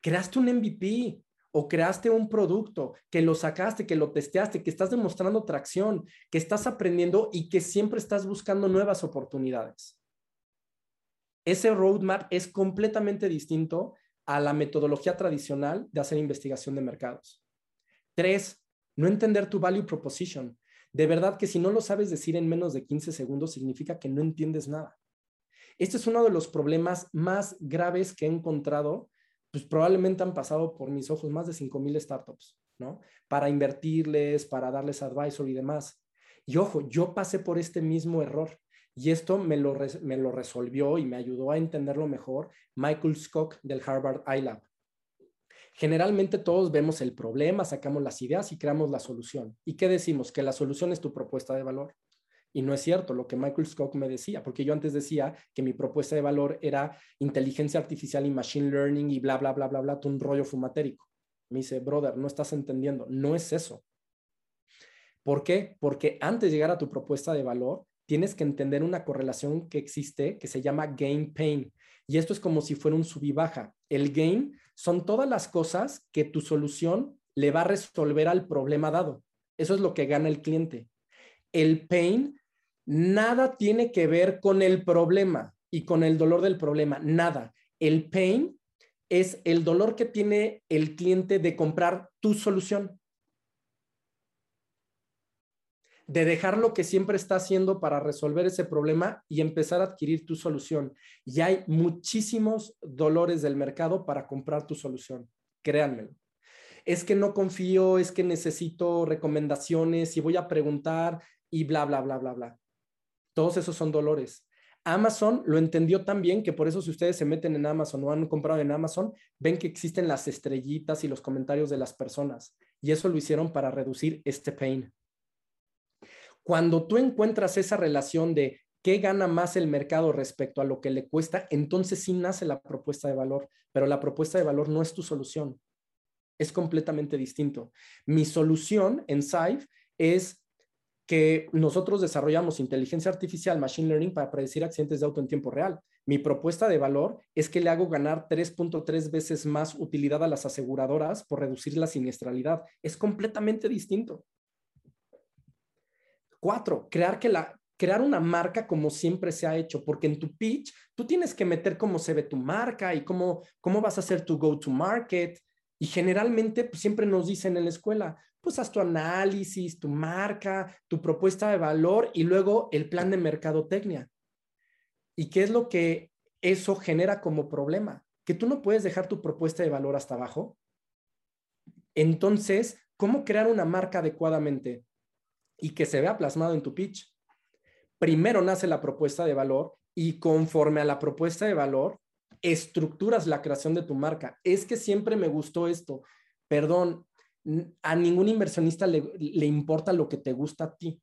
B: Creaste un MVP o creaste un producto, que lo sacaste, que lo testeaste, que estás demostrando tracción, que estás aprendiendo y que siempre estás buscando nuevas oportunidades. Ese roadmap es completamente distinto a la metodología tradicional de hacer investigación de mercados. Tres, no entender tu value proposition. De verdad que si no lo sabes decir en menos de 15 segundos, significa que no entiendes nada. Este es uno de los problemas más graves que he encontrado, pues probablemente han pasado por mis ojos más de 5,000 startups, ¿no? Para invertirles, para darles advisor y demás. Y ojo, yo pasé por este mismo error y esto me lo, resolvió y me ayudó a entenderlo mejor Michael Scott del Harvard iLab. Generalmente todos vemos el problema, sacamos las ideas y creamos la solución. ¿Y qué decimos? Que la solución es tu propuesta de valor. Y no es cierto lo que Michael Scott me decía, porque yo antes decía que mi propuesta de valor era inteligencia artificial y machine learning y bla, bla, bla, bla, bla, un rollo fumatérico. Me dice, brother, no estás entendiendo, no es eso. ¿Por qué? Porque antes de llegar a tu propuesta de valor, tienes que entender una correlación que existe que se llama gain pain. Y esto es como si fuera un sub y baja. El gain son todas las cosas que tu solución le va a resolver al problema dado. Eso es lo que gana el cliente. El pain nada tiene que ver con el problema y con el dolor del problema, nada. El pain es el dolor que tiene el cliente de comprar tu solución. de dejar lo que siempre está haciendo para resolver ese problema y empezar a adquirir tu solución. Y hay muchísimos dolores del mercado para comprar tu solución, créanmelo. Es que no confío, es que necesito recomendaciones y voy a preguntar y bla, bla, bla, bla, bla. Todos esos son dolores. Amazon lo entendió también que por eso si ustedes se meten en Amazon o han comprado en Amazon, ven que existen las estrellitas y los comentarios de las personas. Y eso lo hicieron para reducir este pain. Cuando tú encuentras esa relación de qué gana más el mercado respecto a lo que le cuesta, entonces sí nace la propuesta de valor, pero la propuesta de valor no es tu solución. Es completamente distinto. Mi solución en SAIF es que nosotros desarrollamos inteligencia artificial, machine learning, para predecir accidentes de auto en tiempo real. Mi propuesta de valor es que le hago ganar 3.3 veces más utilidad a las aseguradoras por reducir la siniestralidad. Es completamente distinto. Cuatro, crear, que la, crear una marca como siempre se ha hecho, porque en tu pitch tú tienes que meter cómo se ve tu marca y cómo, cómo vas a hacer tu go-to-market. Y generalmente pues, siempre nos dicen en la escuela, pues haz tu análisis, tu marca, tu propuesta de valor y luego el plan de mercadotecnia. ¿Y qué es lo que eso genera como problema? Que tú no puedes dejar tu propuesta de valor hasta abajo. Entonces, ¿cómo crear una marca adecuadamente? y que se vea plasmado en tu pitch. Primero nace la propuesta de valor y conforme a la propuesta de valor, estructuras la creación de tu marca. Es que siempre me gustó esto. Perdón, a ningún inversionista le, importa lo que te gusta a ti.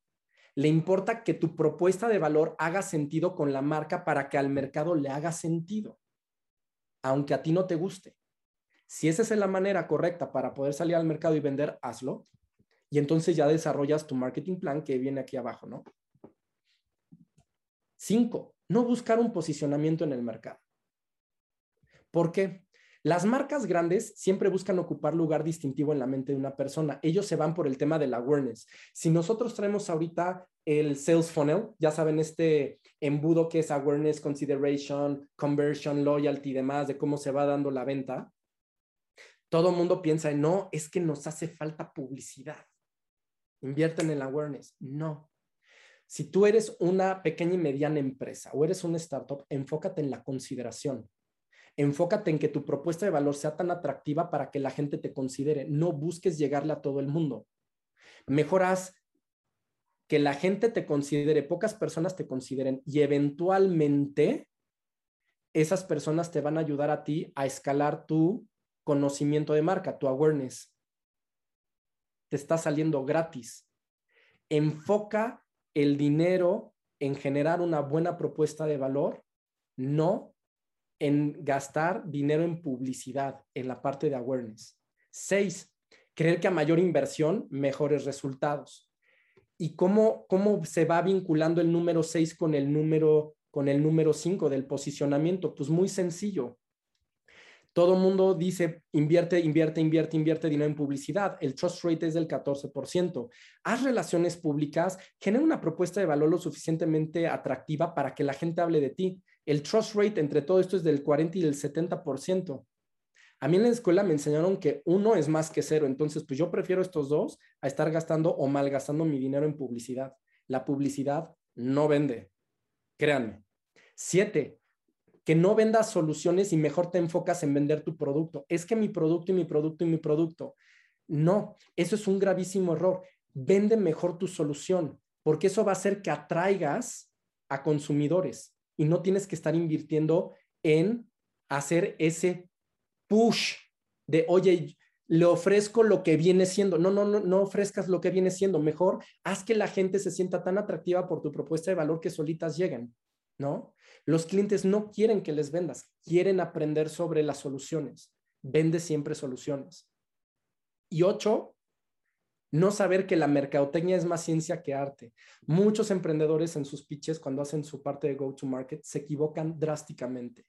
B: Le importa que tu propuesta de valor haga sentido con la marca para que al mercado le haga sentido, aunque a ti no te guste. Si esa es la manera correcta para poder salir al mercado y vender, hazlo y entonces ya desarrollas tu marketing plan que viene aquí abajo, ¿no? Cinco, no buscar un posicionamiento en el mercado. ¿Por qué? Las marcas grandes siempre buscan ocupar lugar distintivo en la mente de una persona. Ellos se van por el tema del awareness. Si nosotros traemos ahorita el sales funnel, ya saben, este embudo que es awareness, consideration, conversion, loyalty y demás, de cómo se va dando la venta, todo mundo piensa, no, es que nos hace falta publicidad invierten en el awareness. No. Si tú eres una pequeña y mediana empresa o eres una startup, enfócate en la consideración. Enfócate en que tu propuesta de valor sea tan atractiva para que la gente te considere. No busques llegarle a todo el mundo. Mejoras que la gente te considere, pocas personas te consideren y eventualmente esas personas te van a ayudar a ti a escalar tu conocimiento de marca, tu awareness te está saliendo gratis. Enfoca el dinero en generar una buena propuesta de valor, no en gastar dinero en publicidad, en la parte de awareness. Seis, creer que a mayor inversión, mejores resultados. ¿Y cómo, cómo se va vinculando el número seis con el número con el número cinco del posicionamiento? Pues muy sencillo. Todo mundo dice, invierte, invierte, invierte, invierte dinero en publicidad. El trust rate es del 14%. Haz relaciones públicas, genera una propuesta de valor lo suficientemente atractiva para que la gente hable de ti. El trust rate entre todo esto es del 40 y del 70%. A mí en la escuela me enseñaron que uno es más que cero, entonces pues yo prefiero estos dos a estar gastando o malgastando mi dinero en publicidad. La publicidad no vende, créanme. Siete, que no vendas soluciones y mejor te enfocas en vender tu producto. Es que mi producto y mi producto y mi producto. No, eso es un gravísimo error. Vende mejor tu solución, porque eso va a hacer que atraigas a consumidores y no tienes que estar invirtiendo en hacer ese push de, oye, le ofrezco lo que viene siendo. No, no, no, no ofrezcas lo que viene siendo. Mejor haz que la gente se sienta tan atractiva por tu propuesta de valor que solitas lleguen, ¿no? Los clientes no quieren que les vendas, quieren aprender sobre las soluciones. Vende siempre soluciones. Y ocho, no saber que la mercadotecnia es más ciencia que arte. Muchos emprendedores en sus pitches, cuando hacen su parte de go-to-market, se equivocan drásticamente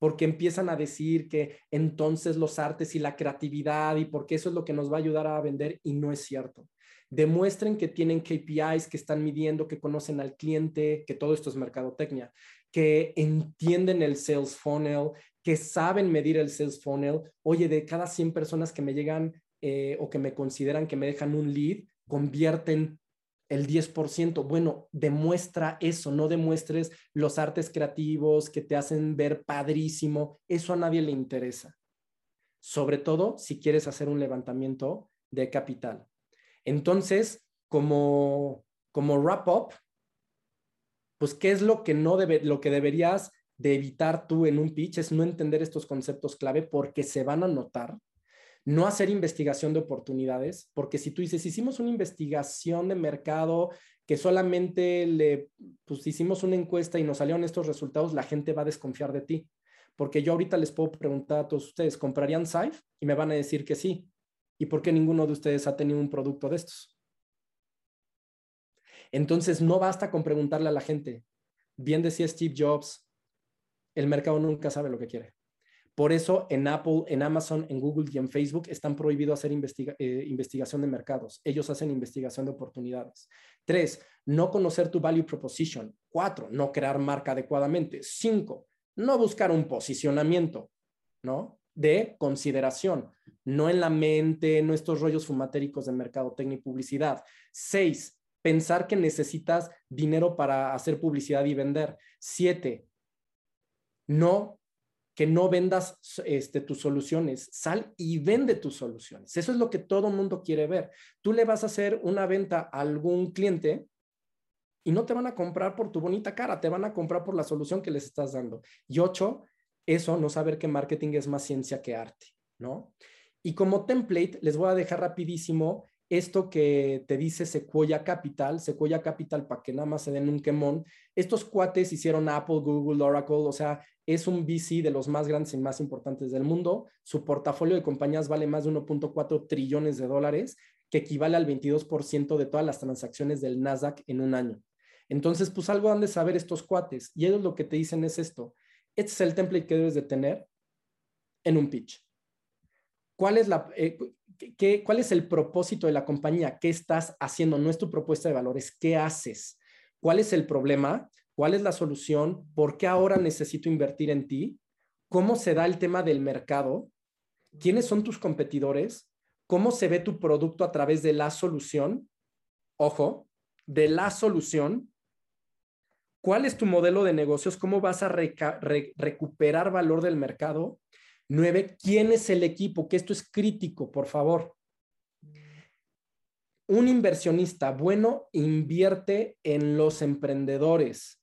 B: porque empiezan a decir que entonces los artes y la creatividad y porque eso es lo que nos va a ayudar a vender y no es cierto. Demuestren que tienen KPIs, que están midiendo, que conocen al cliente, que todo esto es mercadotecnia, que entienden el sales funnel, que saben medir el sales funnel. Oye, de cada 100 personas que me llegan eh, o que me consideran que me dejan un lead, convierten el 10%. Bueno, demuestra eso, no demuestres los artes creativos que te hacen ver padrísimo. Eso a nadie le interesa. Sobre todo si quieres hacer un levantamiento de capital. Entonces, como, como wrap up, pues, ¿qué es lo que no debe, lo que deberías de evitar tú en un pitch? Es no entender estos conceptos clave porque se van a notar no hacer investigación de oportunidades, porque si tú dices, hicimos una investigación de mercado que solamente le pues, hicimos una encuesta y nos salieron estos resultados, la gente va a desconfiar de ti. Porque yo ahorita les puedo preguntar a todos ustedes, ¿comprarían Safe? Y me van a decir que sí. ¿Y por qué ninguno de ustedes ha tenido un producto de estos? Entonces, no basta con preguntarle a la gente. Bien decía Steve Jobs, el mercado nunca sabe lo que quiere. Por eso en Apple, en Amazon, en Google y en Facebook están prohibidos hacer eh, investigación de mercados. Ellos hacen investigación de oportunidades. Tres, no conocer tu value proposition. Cuatro, no crear marca adecuadamente. Cinco, no buscar un posicionamiento, ¿no? De consideración, no en la mente, no estos rollos fumatéricos de mercadotecnia y publicidad. Seis, pensar que necesitas dinero para hacer publicidad y vender. Siete, no que no vendas este, tus soluciones, sal y vende tus soluciones. Eso es lo que todo mundo quiere ver. Tú le vas a hacer una venta a algún cliente y no te van a comprar por tu bonita cara, te van a comprar por la solución que les estás dando. Y ocho, eso, no saber que marketing es más ciencia que arte, ¿no? Y como template, les voy a dejar rapidísimo esto que te dice Sequoia Capital, Sequoia Capital para que nada más se den un quemón. Estos cuates hicieron Apple, Google, Oracle, o sea, es un VC de los más grandes y más importantes del mundo. Su portafolio de compañías vale más de 1.4 trillones de dólares, que equivale al 22% de todas las transacciones del Nasdaq en un año. Entonces, pues algo han de saber estos cuates. Y ellos lo que te dicen es esto. Este es el template que debes de tener en un pitch. ¿Cuál es, la, eh, qué, ¿Cuál es el propósito de la compañía? ¿Qué estás haciendo? No es tu propuesta de valores, ¿qué haces? ¿Cuál es el problema? ¿Cuál es la solución? ¿Por qué ahora necesito invertir en ti? ¿Cómo se da el tema del mercado? ¿Quiénes son tus competidores? ¿Cómo se ve tu producto a través de la solución? Ojo, de la solución. ¿Cuál es tu modelo de negocios? ¿Cómo vas a recuperar valor del mercado? Nueve, ¿quién es el equipo? Que esto es crítico, por favor un inversionista bueno invierte en los emprendedores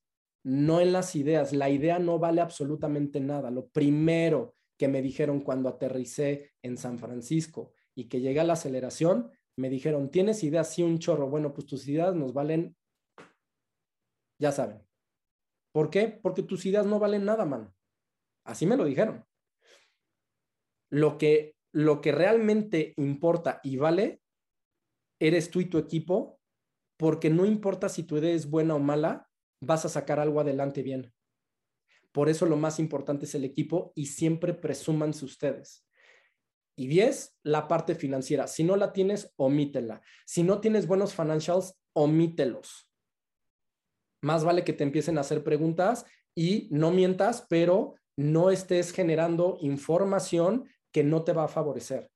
B: no en las ideas. La idea no vale absolutamente nada. Lo primero que me dijeron cuando aterricé en San Francisco y que llegué a la aceleración, me dijeron, ¿tienes ideas? Sí, un chorro. Bueno, pues tus ideas nos valen, ya saben. ¿Por qué? Porque tus ideas no valen nada, man. Así me lo dijeron. Lo que, lo que realmente importa y vale, eres tú y tu equipo, porque no importa si tu idea es buena o mala, vas a sacar algo adelante bien. Por eso lo más importante es el equipo y siempre presúmanse ustedes. Y 10, la parte financiera. Si no la tienes, omítela. Si no tienes buenos financials, omítelos. Más vale que te empiecen a hacer preguntas y no mientas, pero no estés generando información que no te va a favorecer.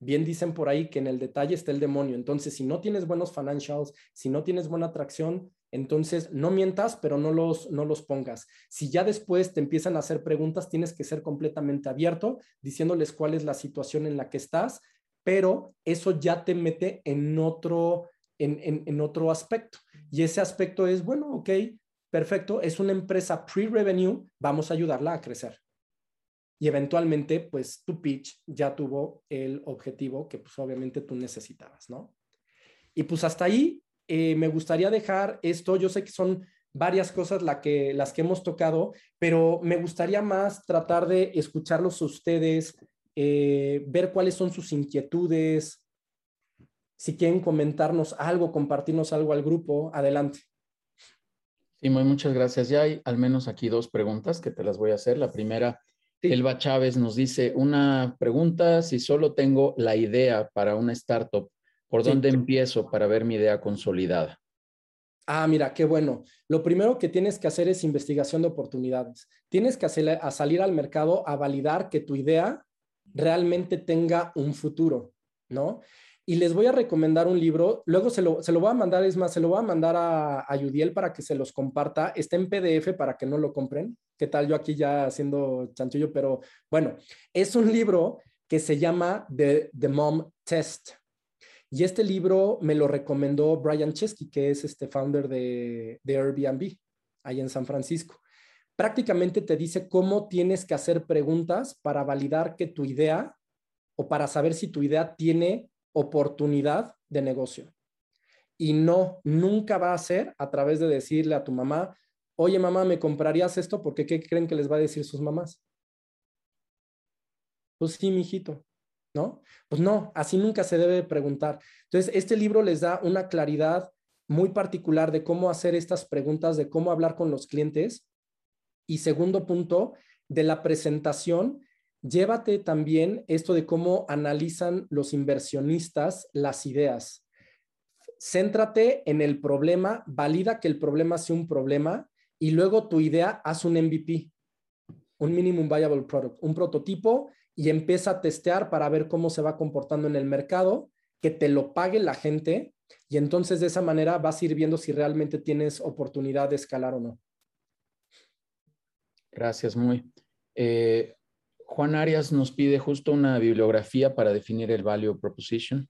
B: Bien dicen por ahí que en el detalle está el demonio. Entonces, si no tienes buenos financials, si no tienes buena atracción, entonces no mientas, pero no los, no los pongas. Si ya después te empiezan a hacer preguntas, tienes que ser completamente abierto, diciéndoles cuál es la situación en la que estás, pero eso ya te mete en otro, en, otro aspecto. Y ese aspecto es, bueno, ok, perfecto, es una empresa pre-revenue, vamos a ayudarla a crecer. Y eventualmente, pues tu pitch ya tuvo el objetivo que pues obviamente tú necesitabas, ¿no? Y pues hasta ahí eh, me gustaría dejar esto, yo sé que son varias cosas la que, las que hemos tocado, pero me gustaría más tratar de escucharlos a ustedes, eh, ver cuáles son sus inquietudes, si quieren comentarnos algo, compartirnos algo al grupo, adelante.
A: Sí, muy muchas gracias. Ya hay al menos aquí dos preguntas que te las voy a hacer. La primera, Elba Chávez nos dice una pregunta, si solo tengo la idea para una startup, ¿por dónde empiezo para ver mi idea consolidada?
B: Ah, mira, qué bueno. Lo primero que tienes que hacer es investigación de oportunidades. Tienes que hacer, a salir al mercado a validar que tu idea realmente tenga un futuro, ¿no? y les voy a recomendar un libro. Luego se lo, se lo voy a mandar, es más, se lo voy a mandar a, a Yudiel para que se los comparta. Está en PDF para que no lo compren. ¿Qué tal yo aquí ya haciendo chanchullo? Pero bueno, es un libro que se llama The, Mom Test. Y este libro me lo recomendó Brian Chesky, que es este founder de, de Airbnb, ahí en San Francisco. Prácticamente te dice cómo tienes que hacer preguntas para validar que tu idea o para saber si tu idea tiene oportunidad de negocio. Y no, nunca va a ser a través de decirle a tu mamá, oye mamá, ¿me comprarías esto? Porque ¿qué creen que les va a decir sus mamás? Pues sí, mijito, ¿no? Pues no, así nunca se debe preguntar. Entonces, este libro les da una claridad muy particular de cómo hacer estas preguntas, de cómo hablar con los clientes. Y segundo punto, de la presentación llévate también esto de cómo analizan los inversionistas las ideas. Céntrate en el problema, valida que el problema sea un problema y luego tu idea haz un MVP, un minimum viable product, un prototipo y empieza a testear para ver cómo se va comportando en el mercado, que te lo pague la gente y entonces de esa manera vas a ir viendo si realmente tienes oportunidad de escalar o no.
A: Gracias, muy. Eh, Juan Arias nos pide justo una bibliografía para definir el value proposition.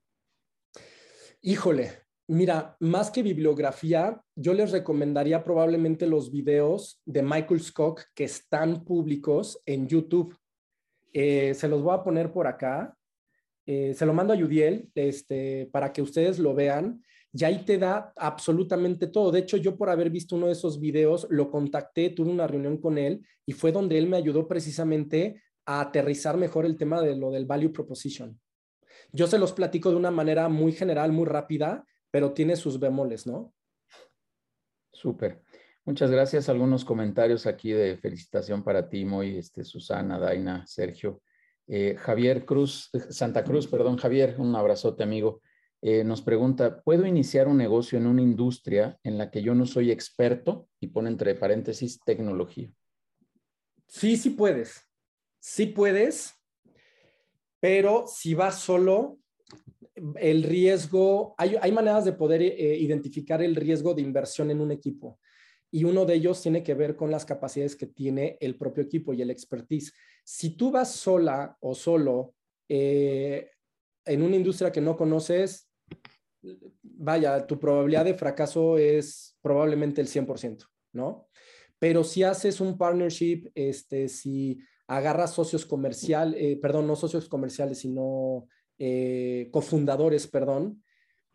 B: Híjole, mira, más que bibliografía, yo les recomendaría probablemente los videos de Michael Scott que están públicos en YouTube. Eh, se los voy a poner por acá. Eh, se lo mando a Yudiel este, para que ustedes lo vean y ahí te da absolutamente todo. De hecho, yo por haber visto uno de esos videos, lo contacté, tuve una reunión con él y fue donde él me ayudó precisamente a aterrizar mejor el tema de lo del value proposition. Yo se los platico de una manera muy general, muy rápida, pero tiene sus bemoles, ¿no?
A: Súper. Muchas gracias. Algunos comentarios aquí de felicitación para ti, Moy, este, Susana, Daina, Sergio. Eh, Javier Cruz, Santa Cruz, perdón, Javier, un abrazote, amigo. Eh, nos pregunta, ¿puedo iniciar un negocio en una industria en la que yo no soy experto? Y pone entre paréntesis tecnología.
B: Sí, sí puedes sí puedes, pero si vas solo, el riesgo, hay, maneras de poder eh, identificar el riesgo de inversión en un equipo. Y uno de ellos tiene que ver con las capacidades que tiene el propio equipo y el expertise. Si tú vas sola o solo eh, en una industria que no conoces, vaya, tu probabilidad de fracaso es probablemente el 100%, ¿no? Pero si haces un partnership, este, si agarra socios comerciales, eh, perdón, no socios comerciales, sino eh, cofundadores, perdón,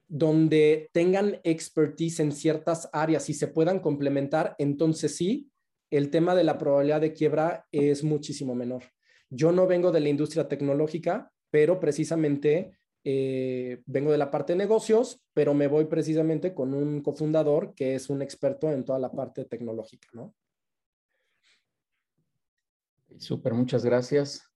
B: donde tengan expertise en ciertas áreas y se puedan complementar, entonces sí, el tema de la probabilidad de quiebra es muchísimo menor. Yo no vengo de la industria tecnológica, pero precisamente eh, vengo de la parte de negocios, pero me voy precisamente con un cofundador que es un experto en toda la parte tecnológica, ¿no?
A: Súper, muchas gracias.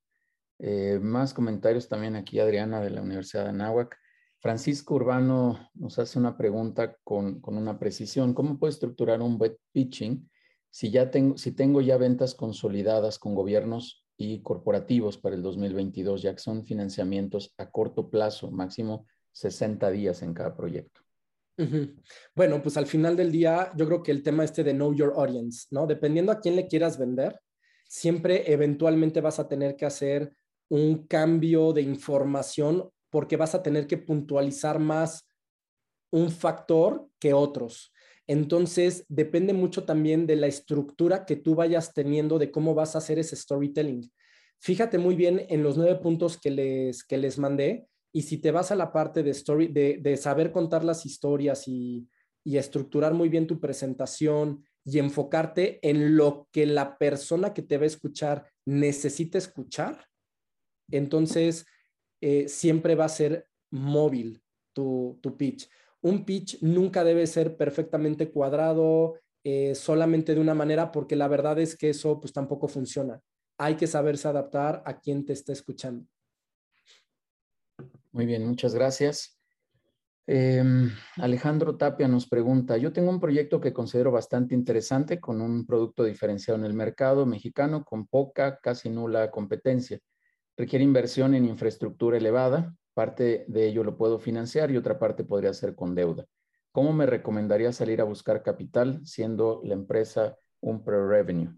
A: Eh, más comentarios también aquí, Adriana de la Universidad de Anáhuac. Francisco Urbano nos hace una pregunta con, una precisión. ¿Cómo puedo estructurar un web pitching si, ya tengo, si tengo ya ventas consolidadas con gobiernos y corporativos para el 2022, ya que son financiamientos a corto plazo, máximo 60 días en cada proyecto.
B: Bueno, pues al final del día, yo creo que el tema este de know your audience, ¿no? Dependiendo a quién le quieras vender, siempre eventualmente vas a tener que hacer un cambio de información porque vas a tener que puntualizar más un factor que otros. Entonces, depende mucho también de la estructura que tú vayas teniendo de cómo vas a hacer ese storytelling. Fíjate muy bien en los nueve puntos que les, que les mandé y si te vas a la parte de, story, de, saber contar las historias y, y estructurar muy bien tu presentación y enfocarte en lo que la persona que te va a escuchar necesita escuchar, entonces eh, siempre va a ser móvil tu, tu, pitch. Un pitch nunca debe ser perfectamente cuadrado, eh, solamente de una manera, porque la verdad es que eso pues tampoco funciona. Hay que saberse adaptar a quien te está escuchando.
A: Muy bien, muchas gracias. Em, Alejandro Tapia nos pregunta, yo tengo un proyecto que considero bastante interesante con un producto diferenciado en el mercado mexicano con poca, casi nula competencia. Requiere inversión en infraestructura elevada, parte de ello lo puedo financiar y otra parte podría ser con deuda. ¿Cómo me recomendaría salir a buscar capital siendo la empresa un pre-revenue?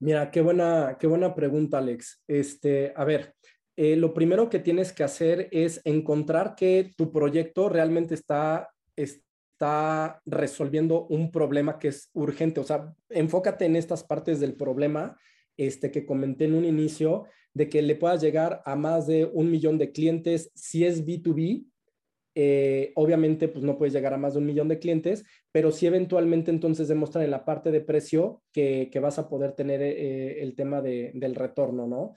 B: Mira, qué buena, qué buena pregunta, Alex. Este, a ver, eh, lo primero que tienes que hacer es encontrar que tu proyecto realmente está, está resolviendo un problema que es urgente. O sea, enfócate en estas partes del problema este, que comenté en un inicio, de que le puedas llegar a más de un millón de clientes. Si es B2B, eh, obviamente pues no puedes llegar a más de un millón de clientes, pero si eventualmente entonces demostrar en la parte de precio que, vas a poder tener eh, el tema del retorno, ¿no?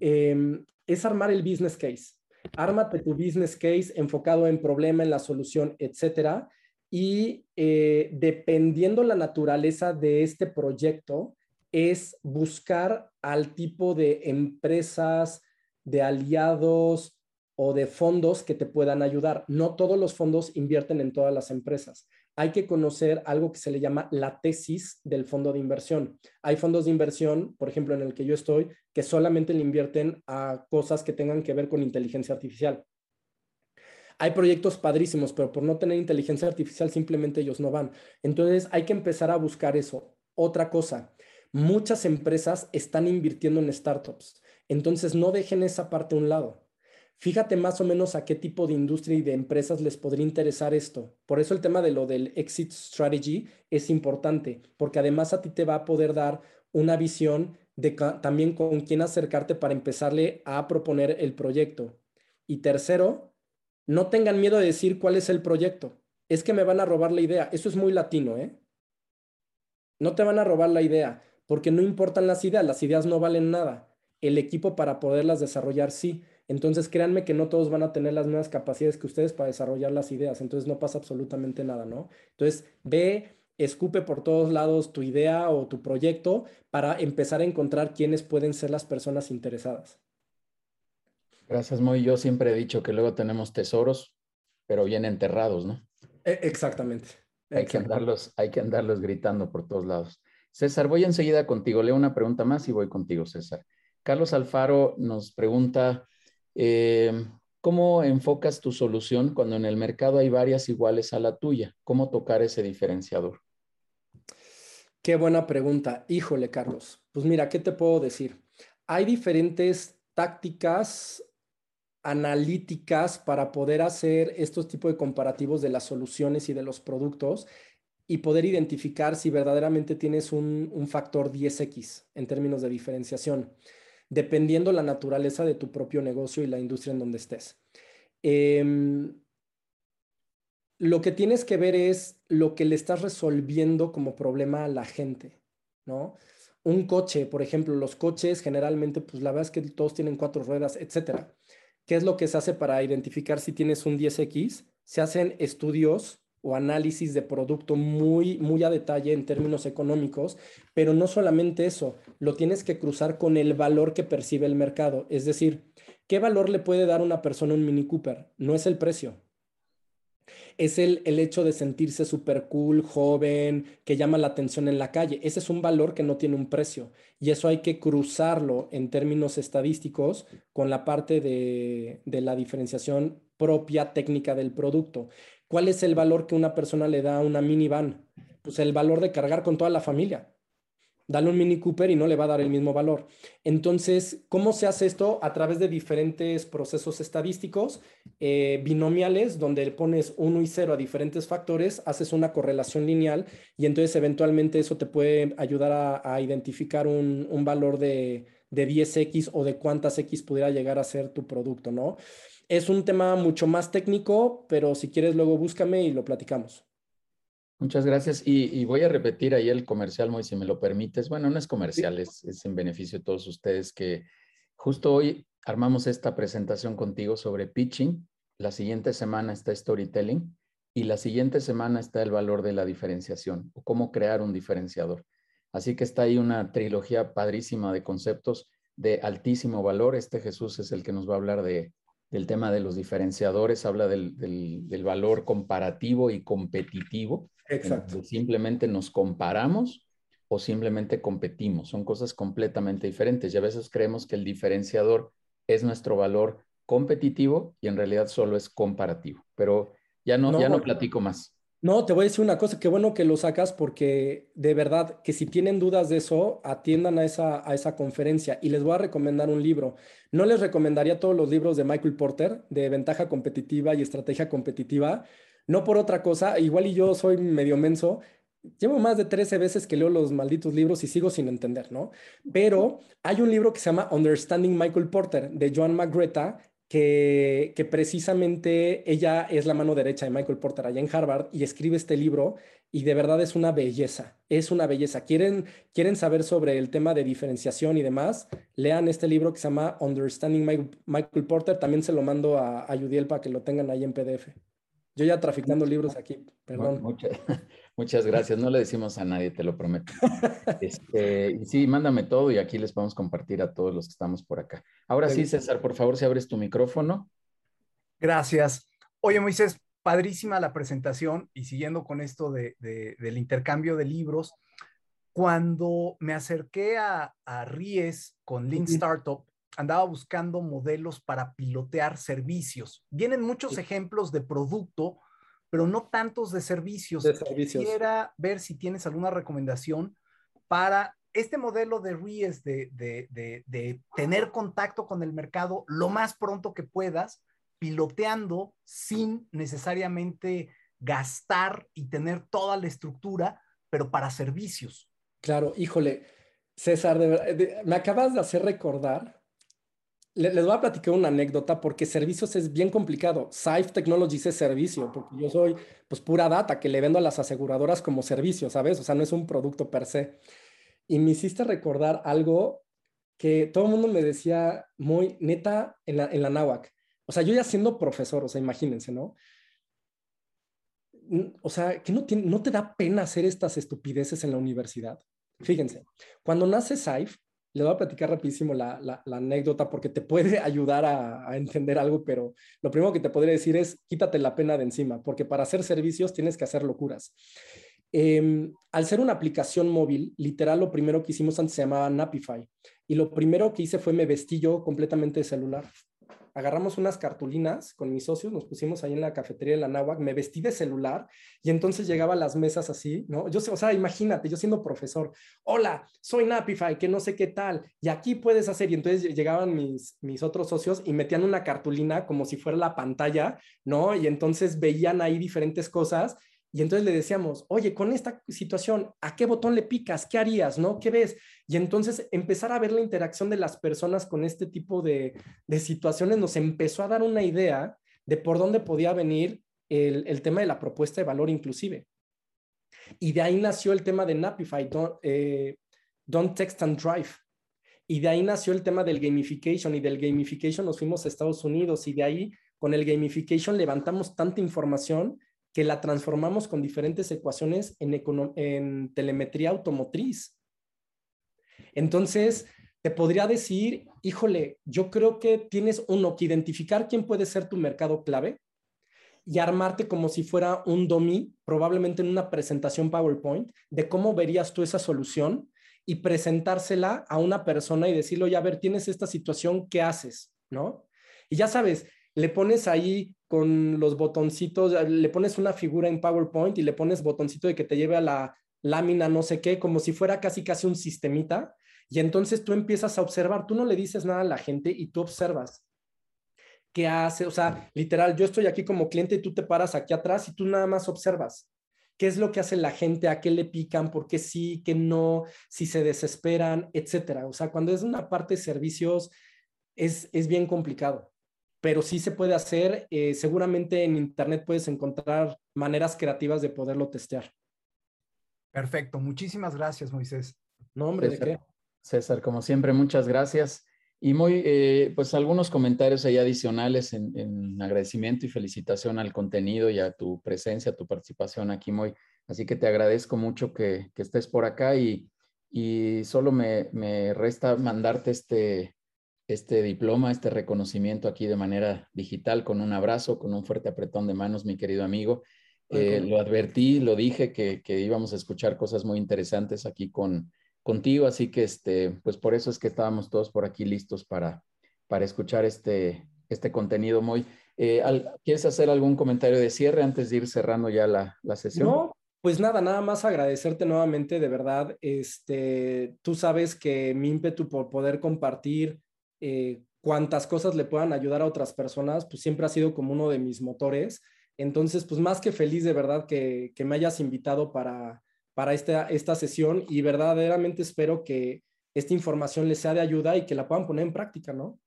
B: Em, es armar el business case. Ármate tu business case enfocado en problema, en la solución, etcétera. Y eh, dependiendo la naturaleza de este proyecto, es buscar al tipo de empresas, de aliados o de fondos que te puedan ayudar. No todos los fondos invierten en todas las empresas hay que conocer algo que se le llama la tesis del fondo de inversión. Hay fondos de inversión, por ejemplo, en el que yo estoy, que solamente le invierten a cosas que tengan que ver con inteligencia artificial. Hay proyectos padrísimos, pero por no tener inteligencia artificial simplemente ellos no van. Entonces hay que empezar a buscar eso. Otra cosa, muchas empresas están invirtiendo en startups. Entonces no dejen esa parte a un lado. Fíjate más o menos a qué tipo de industria y de empresas les podría interesar esto. Por eso el tema de lo del exit strategy es importante, porque además a ti te va a poder dar una visión de también con quién acercarte para empezarle a proponer el proyecto. Y tercero, no tengan miedo de decir cuál es el proyecto. Es que me van a robar la idea. Eso es muy latino, ¿eh? No te van a robar la idea, porque no importan las ideas, las ideas no valen nada. El equipo para poderlas desarrollar sí. Entonces, créanme que no todos van a tener las mismas capacidades que ustedes para desarrollar las ideas. Entonces, no pasa absolutamente nada, ¿no? Entonces, ve, escupe por todos lados tu idea o tu proyecto para empezar a encontrar quiénes pueden ser las personas interesadas.
A: Gracias, Moy. Yo siempre he dicho que luego tenemos tesoros, pero bien enterrados, ¿no?
B: E, exactamente.
A: Hay, Que andarlos, hay que andarlos gritando por todos lados. César, voy enseguida contigo. Leo una pregunta más y voy contigo, César. Carlos Alfaro nos pregunta, eh, ¿Cómo enfocas tu solución cuando en el mercado hay varias iguales a la tuya? ¿Cómo tocar ese diferenciador?
B: Qué buena pregunta. Híjole, Carlos. Pues mira, ¿qué te puedo decir? Hay diferentes tácticas analíticas para poder hacer estos tipos de comparativos de las soluciones y de los productos y poder identificar si verdaderamente tienes un, factor 10x en términos de diferenciación dependiendo la naturaleza de tu propio negocio y la industria en donde estés. Em, lo que tienes que ver es lo que le estás resolviendo como problema a la gente, ¿no? Un coche, por ejemplo, los coches generalmente, pues la verdad es que todos tienen cuatro ruedas, etcétera. ¿Qué es lo que se hace para identificar si tienes un 10X? Se hacen estudios o análisis de producto muy, muy a detalle en términos económicos, pero no solamente eso, lo tienes que cruzar con el valor que percibe el mercado. Es decir, ¿qué valor le puede dar una persona un Mini Cooper? No es el precio. Es el, el hecho de sentirse súper cool, joven, que llama la atención en la calle. Ese es un valor que no tiene un precio. Y eso hay que cruzarlo en términos estadísticos con la parte de, de la diferenciación propia técnica del producto. ¿Cuál es el valor que una persona le da a una minivan? Pues el valor de cargar con toda la familia dale un Mini Cooper y no le va a dar el mismo valor. Entonces, ¿cómo se hace esto? A través de diferentes procesos estadísticos eh, binomiales, donde pones 1 y 0 a diferentes factores, haces una correlación lineal y entonces eventualmente eso te puede ayudar a, identificar un, valor de, de 10x o de cuántas x pudiera llegar a ser tu producto, ¿no? Es un tema mucho más técnico, pero si quieres luego búscame y lo platicamos.
A: Muchas gracias. Y, voy a repetir ahí el comercial, Moy, si me lo permites. Bueno, no es comercial, es, es, en beneficio de todos ustedes que justo hoy armamos esta presentación contigo sobre pitching. La siguiente semana está storytelling y la siguiente semana está el valor de la diferenciación o cómo crear un diferenciador. Así que está ahí una trilogía padrísima de conceptos de altísimo valor. Este Jesús es el que nos va a hablar de, del tema de los diferenciadores, habla del, del, del valor comparativo y competitivo
B: Exacto.
A: Simplemente nos comparamos o simplemente competimos. Son cosas completamente diferentes y a veces creemos que el diferenciador es nuestro valor competitivo y en realidad solo es comparativo. Pero ya no, ya no platico más.
B: No, te voy a decir una cosa, qué bueno que lo sacas porque de verdad que si tienen dudas de eso, atiendan a esa, a esa conferencia y les voy a recomendar un libro. No les recomendaría todos los libros de Michael Porter de ventaja competitiva y estrategia competitiva, no por otra cosa, igual y yo soy medio menso, Llevo más de 13 veces que leo los malditos libros y sigo sin entender, ¿no? Pero hay un libro que se llama Understanding Michael Porter de Joan McGreta, que, precisamente ella es la mano derecha de Michael Porter allá en Harvard y escribe este libro y de verdad es una belleza, es una belleza. ¿Quieren, quieren saber sobre el tema de diferenciación y demás? Lean este libro que se llama Understanding Michael Porter, también se lo mando a, a Yudiel para que lo tengan ahí en PDF. Yo ya traficando libros aquí, perdón.
A: Muchas, gracias. No le decimos a nadie, te lo prometo. Este, sí, mándame todo y aquí les vamos a compartir a todos los que estamos por acá. Ahora sí, César, por favor, si abres tu micrófono.
D: Gracias. Oye, Moisés, padrísima la presentación y siguiendo con esto de, del intercambio de libros, cuando me acerqué a, a Ries con Lean Startup, andaba buscando modelos para pilotear servicios. Vienen muchos ejemplos de producto, pero no tantos de servicios. Quisiera ver si tienes alguna recomendación para este modelo de RIES, de, de, tener contacto con el mercado lo más pronto que puedas, piloteando sin necesariamente gastar y tener toda la estructura, pero para servicios.
B: Claro, híjole, César, me acabas de hacer recordar les voy a platicar una anécdota porque servicios es bien complicado. Safe Technologies es servicio, porque yo soy pues pura data que le vendo a las aseguradoras como servicio, ¿sabes? O sea, no es un producto per se. Y me hiciste recordar algo que todo el mundo me decía muy neta en la, en la náhuac. O sea, yo ya siendo profesor, o sea, imagínense, ¿no? O sea, que no, no te da pena hacer estas estupideces en la universidad. Fíjense, cuando nace Safe, le voy a platicar rapidísimo la, anécdota porque te puede ayudar a, entender algo, pero lo primero que te podría decir es quítate la pena de encima, porque para hacer servicios tienes que hacer locuras. Em, al ser una aplicación móvil, literal lo primero que hicimos antes se llamaba Napify y lo primero que hice fue me vestí yo completamente de celular agarramos unas cartulinas con mis socios, nos pusimos ahí en la cafetería de la Náhuac, me vestí de celular y entonces llegaba a las mesas así, ¿no? Yo, o sea, imagínate, yo siendo profesor, hola, soy Napify, que no sé qué tal, y aquí puedes hacer, y entonces llegaban mis, mis otros socios y metían una cartulina como si fuera la pantalla, ¿no? Y entonces veían ahí diferentes cosas y entonces le decíamos, oye, con esta situación, ¿a qué botón le picas? ¿Qué harías? ¿No? ¿Qué ves? Y entonces empezar a ver la interacción de las personas con este tipo de, situaciones nos empezó a dar una idea de por dónde podía venir el, tema de la propuesta de valor inclusive. Y de ahí nació el tema de Napify, don't, eh, don't Text and Drive. Y de ahí nació el tema del gamification y del gamification nos fuimos a Estados Unidos y de ahí con el gamification levantamos tanta información que la transformamos con diferentes ecuaciones en, telemetría automotriz. Entonces, te podría decir, híjole, yo creo que tienes uno que identificar quién puede ser tu mercado clave y armarte como si fuera un dummy, probablemente en una presentación PowerPoint, de cómo verías tú esa solución y presentársela a una persona y decirlo, ya a ver, tienes esta situación, ¿qué haces? ¿No? Y ya sabes, le pones ahí con los botoncitos, le pones una figura en PowerPoint y le pones botoncito de que te lleve a la lámina no sé qué, como si fuera casi casi un sistemita. Y entonces tú empiezas a observar, tú no le dices nada a la gente y tú observas qué hace, o sea, literal, yo estoy aquí como cliente y tú te paras aquí atrás y tú nada más observas qué es lo que hace la gente, a qué le pican, por qué sí, qué no, si se desesperan, etcétera. O sea, cuando es una parte de servicios es, es bien complicado, pero sí se puede hacer. Eh, seguramente en Internet puedes encontrar maneras creativas de poderlo testear.
D: Perfecto, muchísimas gracias, Moisés.
B: No, hombre, ¿de qué?
A: César, como siempre, muchas gracias. Y muy, eh, pues algunos comentarios ahí adicionales en, agradecimiento y felicitación al contenido y a tu presencia, a tu participación aquí, muy. Así que te agradezco mucho que, estés por acá y, y solo me, me, resta mandarte este, este diploma, este reconocimiento aquí de manera digital con un abrazo, con un fuerte apretón de manos, mi querido amigo. Eh, lo advertí, lo dije que, que íbamos a escuchar cosas muy interesantes aquí con, contigo, así que este, pues por eso es que estábamos todos por aquí listos para, para escuchar este, este contenido muy. Eh, ¿Quieres hacer algún comentario de cierre antes de ir cerrando ya la, la sesión?
B: No, pues nada, nada más agradecerte nuevamente, de verdad. Este, tú sabes que mi ímpetu por poder compartir eh, cuantas cosas le puedan ayudar a otras personas, pues siempre ha sido como uno de mis motores. Entonces, pues más que feliz de verdad que, que me hayas invitado para, para esta, esta sesión y verdaderamente espero que esta información les sea de ayuda y que la puedan poner en práctica, ¿no?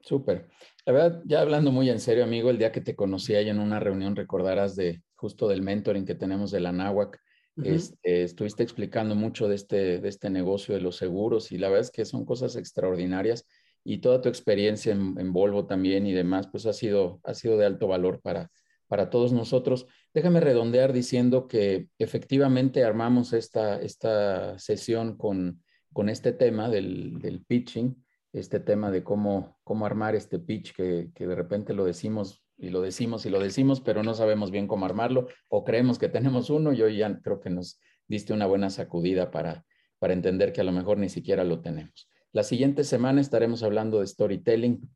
A: Súper. La verdad, ya hablando muy en serio, amigo, el día que te conocí ahí en una reunión, recordarás de justo del mentoring que tenemos de la NAWAC, este, estuviste explicando mucho de este, de este negocio de los seguros y la verdad es que son cosas extraordinarias y toda tu experiencia en, Volvo también y demás, pues ha sido, ha sido de alto valor para, para todos nosotros. Déjame redondear diciendo que efectivamente armamos esta, esta sesión con, con este tema del, del, pitching, este tema de cómo, cómo armar este pitch que, que, de repente lo decimos y lo decimos y lo decimos, pero no sabemos bien cómo armarlo o creemos que tenemos uno y hoy ya creo que nos diste una buena sacudida para, para entender que a lo mejor ni siquiera lo tenemos. La siguiente semana estaremos hablando de storytelling,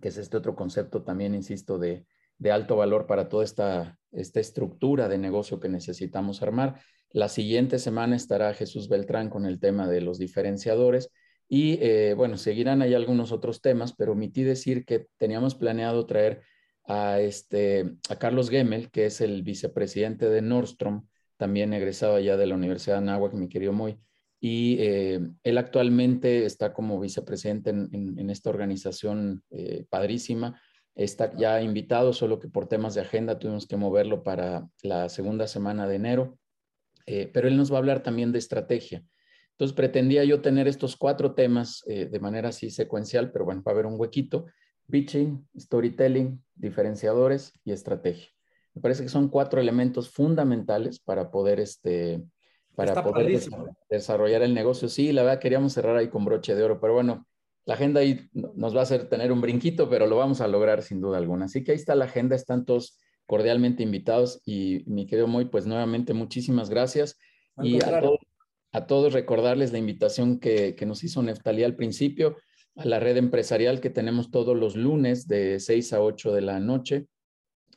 A: que es este otro concepto también, insisto, de, alto valor para toda esta, esta estructura de negocio que necesitamos armar. La siguiente semana estará Jesús Beltrán con el tema de los diferenciadores y eh, bueno, seguirán ahí algunos otros temas, pero omití decir que teníamos planeado traer a, este, a Carlos Gemmel, que es el vicepresidente de Nordstrom, también egresado allá de la Universidad de Anáhuac, mi querido Moy, y eh, él actualmente está como vicepresidente en, esta organización eh, padrísima está ya invitado, solo que por temas de agenda tuvimos que moverlo para la segunda semana de enero, eh, pero él nos va a hablar también de estrategia. Entonces pretendía yo tener estos cuatro temas de manera así secuencial, pero bueno, va a haber un huequito, pitching, storytelling, diferenciadores y estrategia. Me parece que son cuatro elementos fundamentales para poder, este, para poder desarrollar el negocio. Sí, la verdad queríamos cerrar ahí con broche de oro, pero bueno, la agenda ahí nos va a hacer tener un brinquito, pero lo vamos a lograr sin duda alguna. Así que ahí está la agenda, están todos cordialmente invitados y mi querido Moy, pues nuevamente muchísimas gracias. y a todos, recordarles la invitación que, nos hizo Neftalí al principio a la red empresarial que tenemos todos los lunes de 6 a 8 de la noche.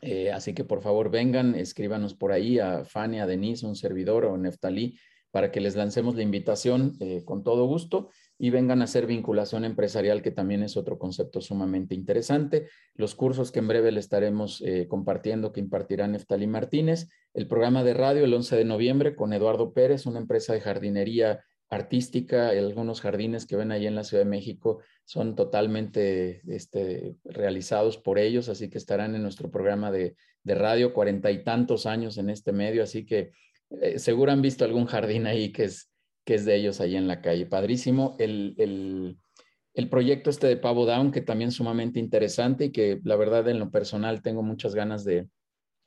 A: Eh, así que por favor vengan, escríbanos por ahí a Fanny, a Denise, un servidor o Neftalí para que les lancemos la invitación eh, con todo gusto y vengan a hacer vinculación empresarial, que también es otro concepto sumamente interesante. Los cursos que en breve le estaremos eh, compartiendo que impartirá Neftalí Martínez. El programa de radio el 11 de noviembre con Eduardo Pérez, una empresa de jardinería artística. Algunos jardines que ven ahí en la Ciudad de México son totalmente este, realizados por ellos, así que estarán en nuestro programa de, de radio, cuarenta y tantos años en este medio, así que eh, seguro han visto algún jardín ahí que es que es de ellos ahí en la calle. Padrísimo. El, el, proyecto este de Pavo Down, que también es sumamente interesante y que la verdad en lo personal tengo muchas ganas de,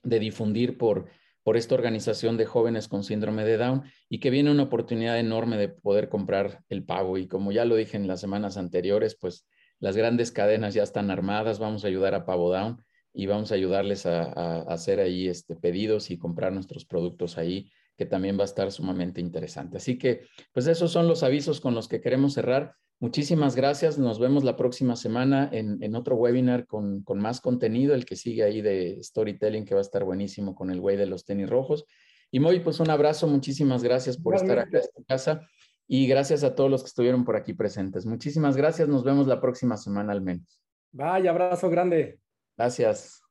A: de difundir por, por esta organización de jóvenes con síndrome de Down y que viene una oportunidad enorme de poder comprar el pavo. Y como ya lo dije en las semanas anteriores, pues las grandes cadenas ya están armadas, vamos a ayudar a Pavo Down. y vamos a ayudarles a, hacer ahí este, pedidos y comprar nuestros productos ahí, que también va a estar sumamente interesante. Así que, pues esos son los avisos con los que queremos cerrar. Muchísimas gracias. Nos vemos la próxima semana en, otro webinar con, con, más contenido, el que sigue ahí de storytelling, que va a estar buenísimo con el güey de los tenis rojos. Y Moy, pues un abrazo. Muchísimas gracias por estar acá en tu casa. Y gracias a todos los que estuvieron por aquí presentes. Muchísimas gracias. Nos vemos la próxima semana al menos.
B: Vaya, abrazo grande.
A: Gracias.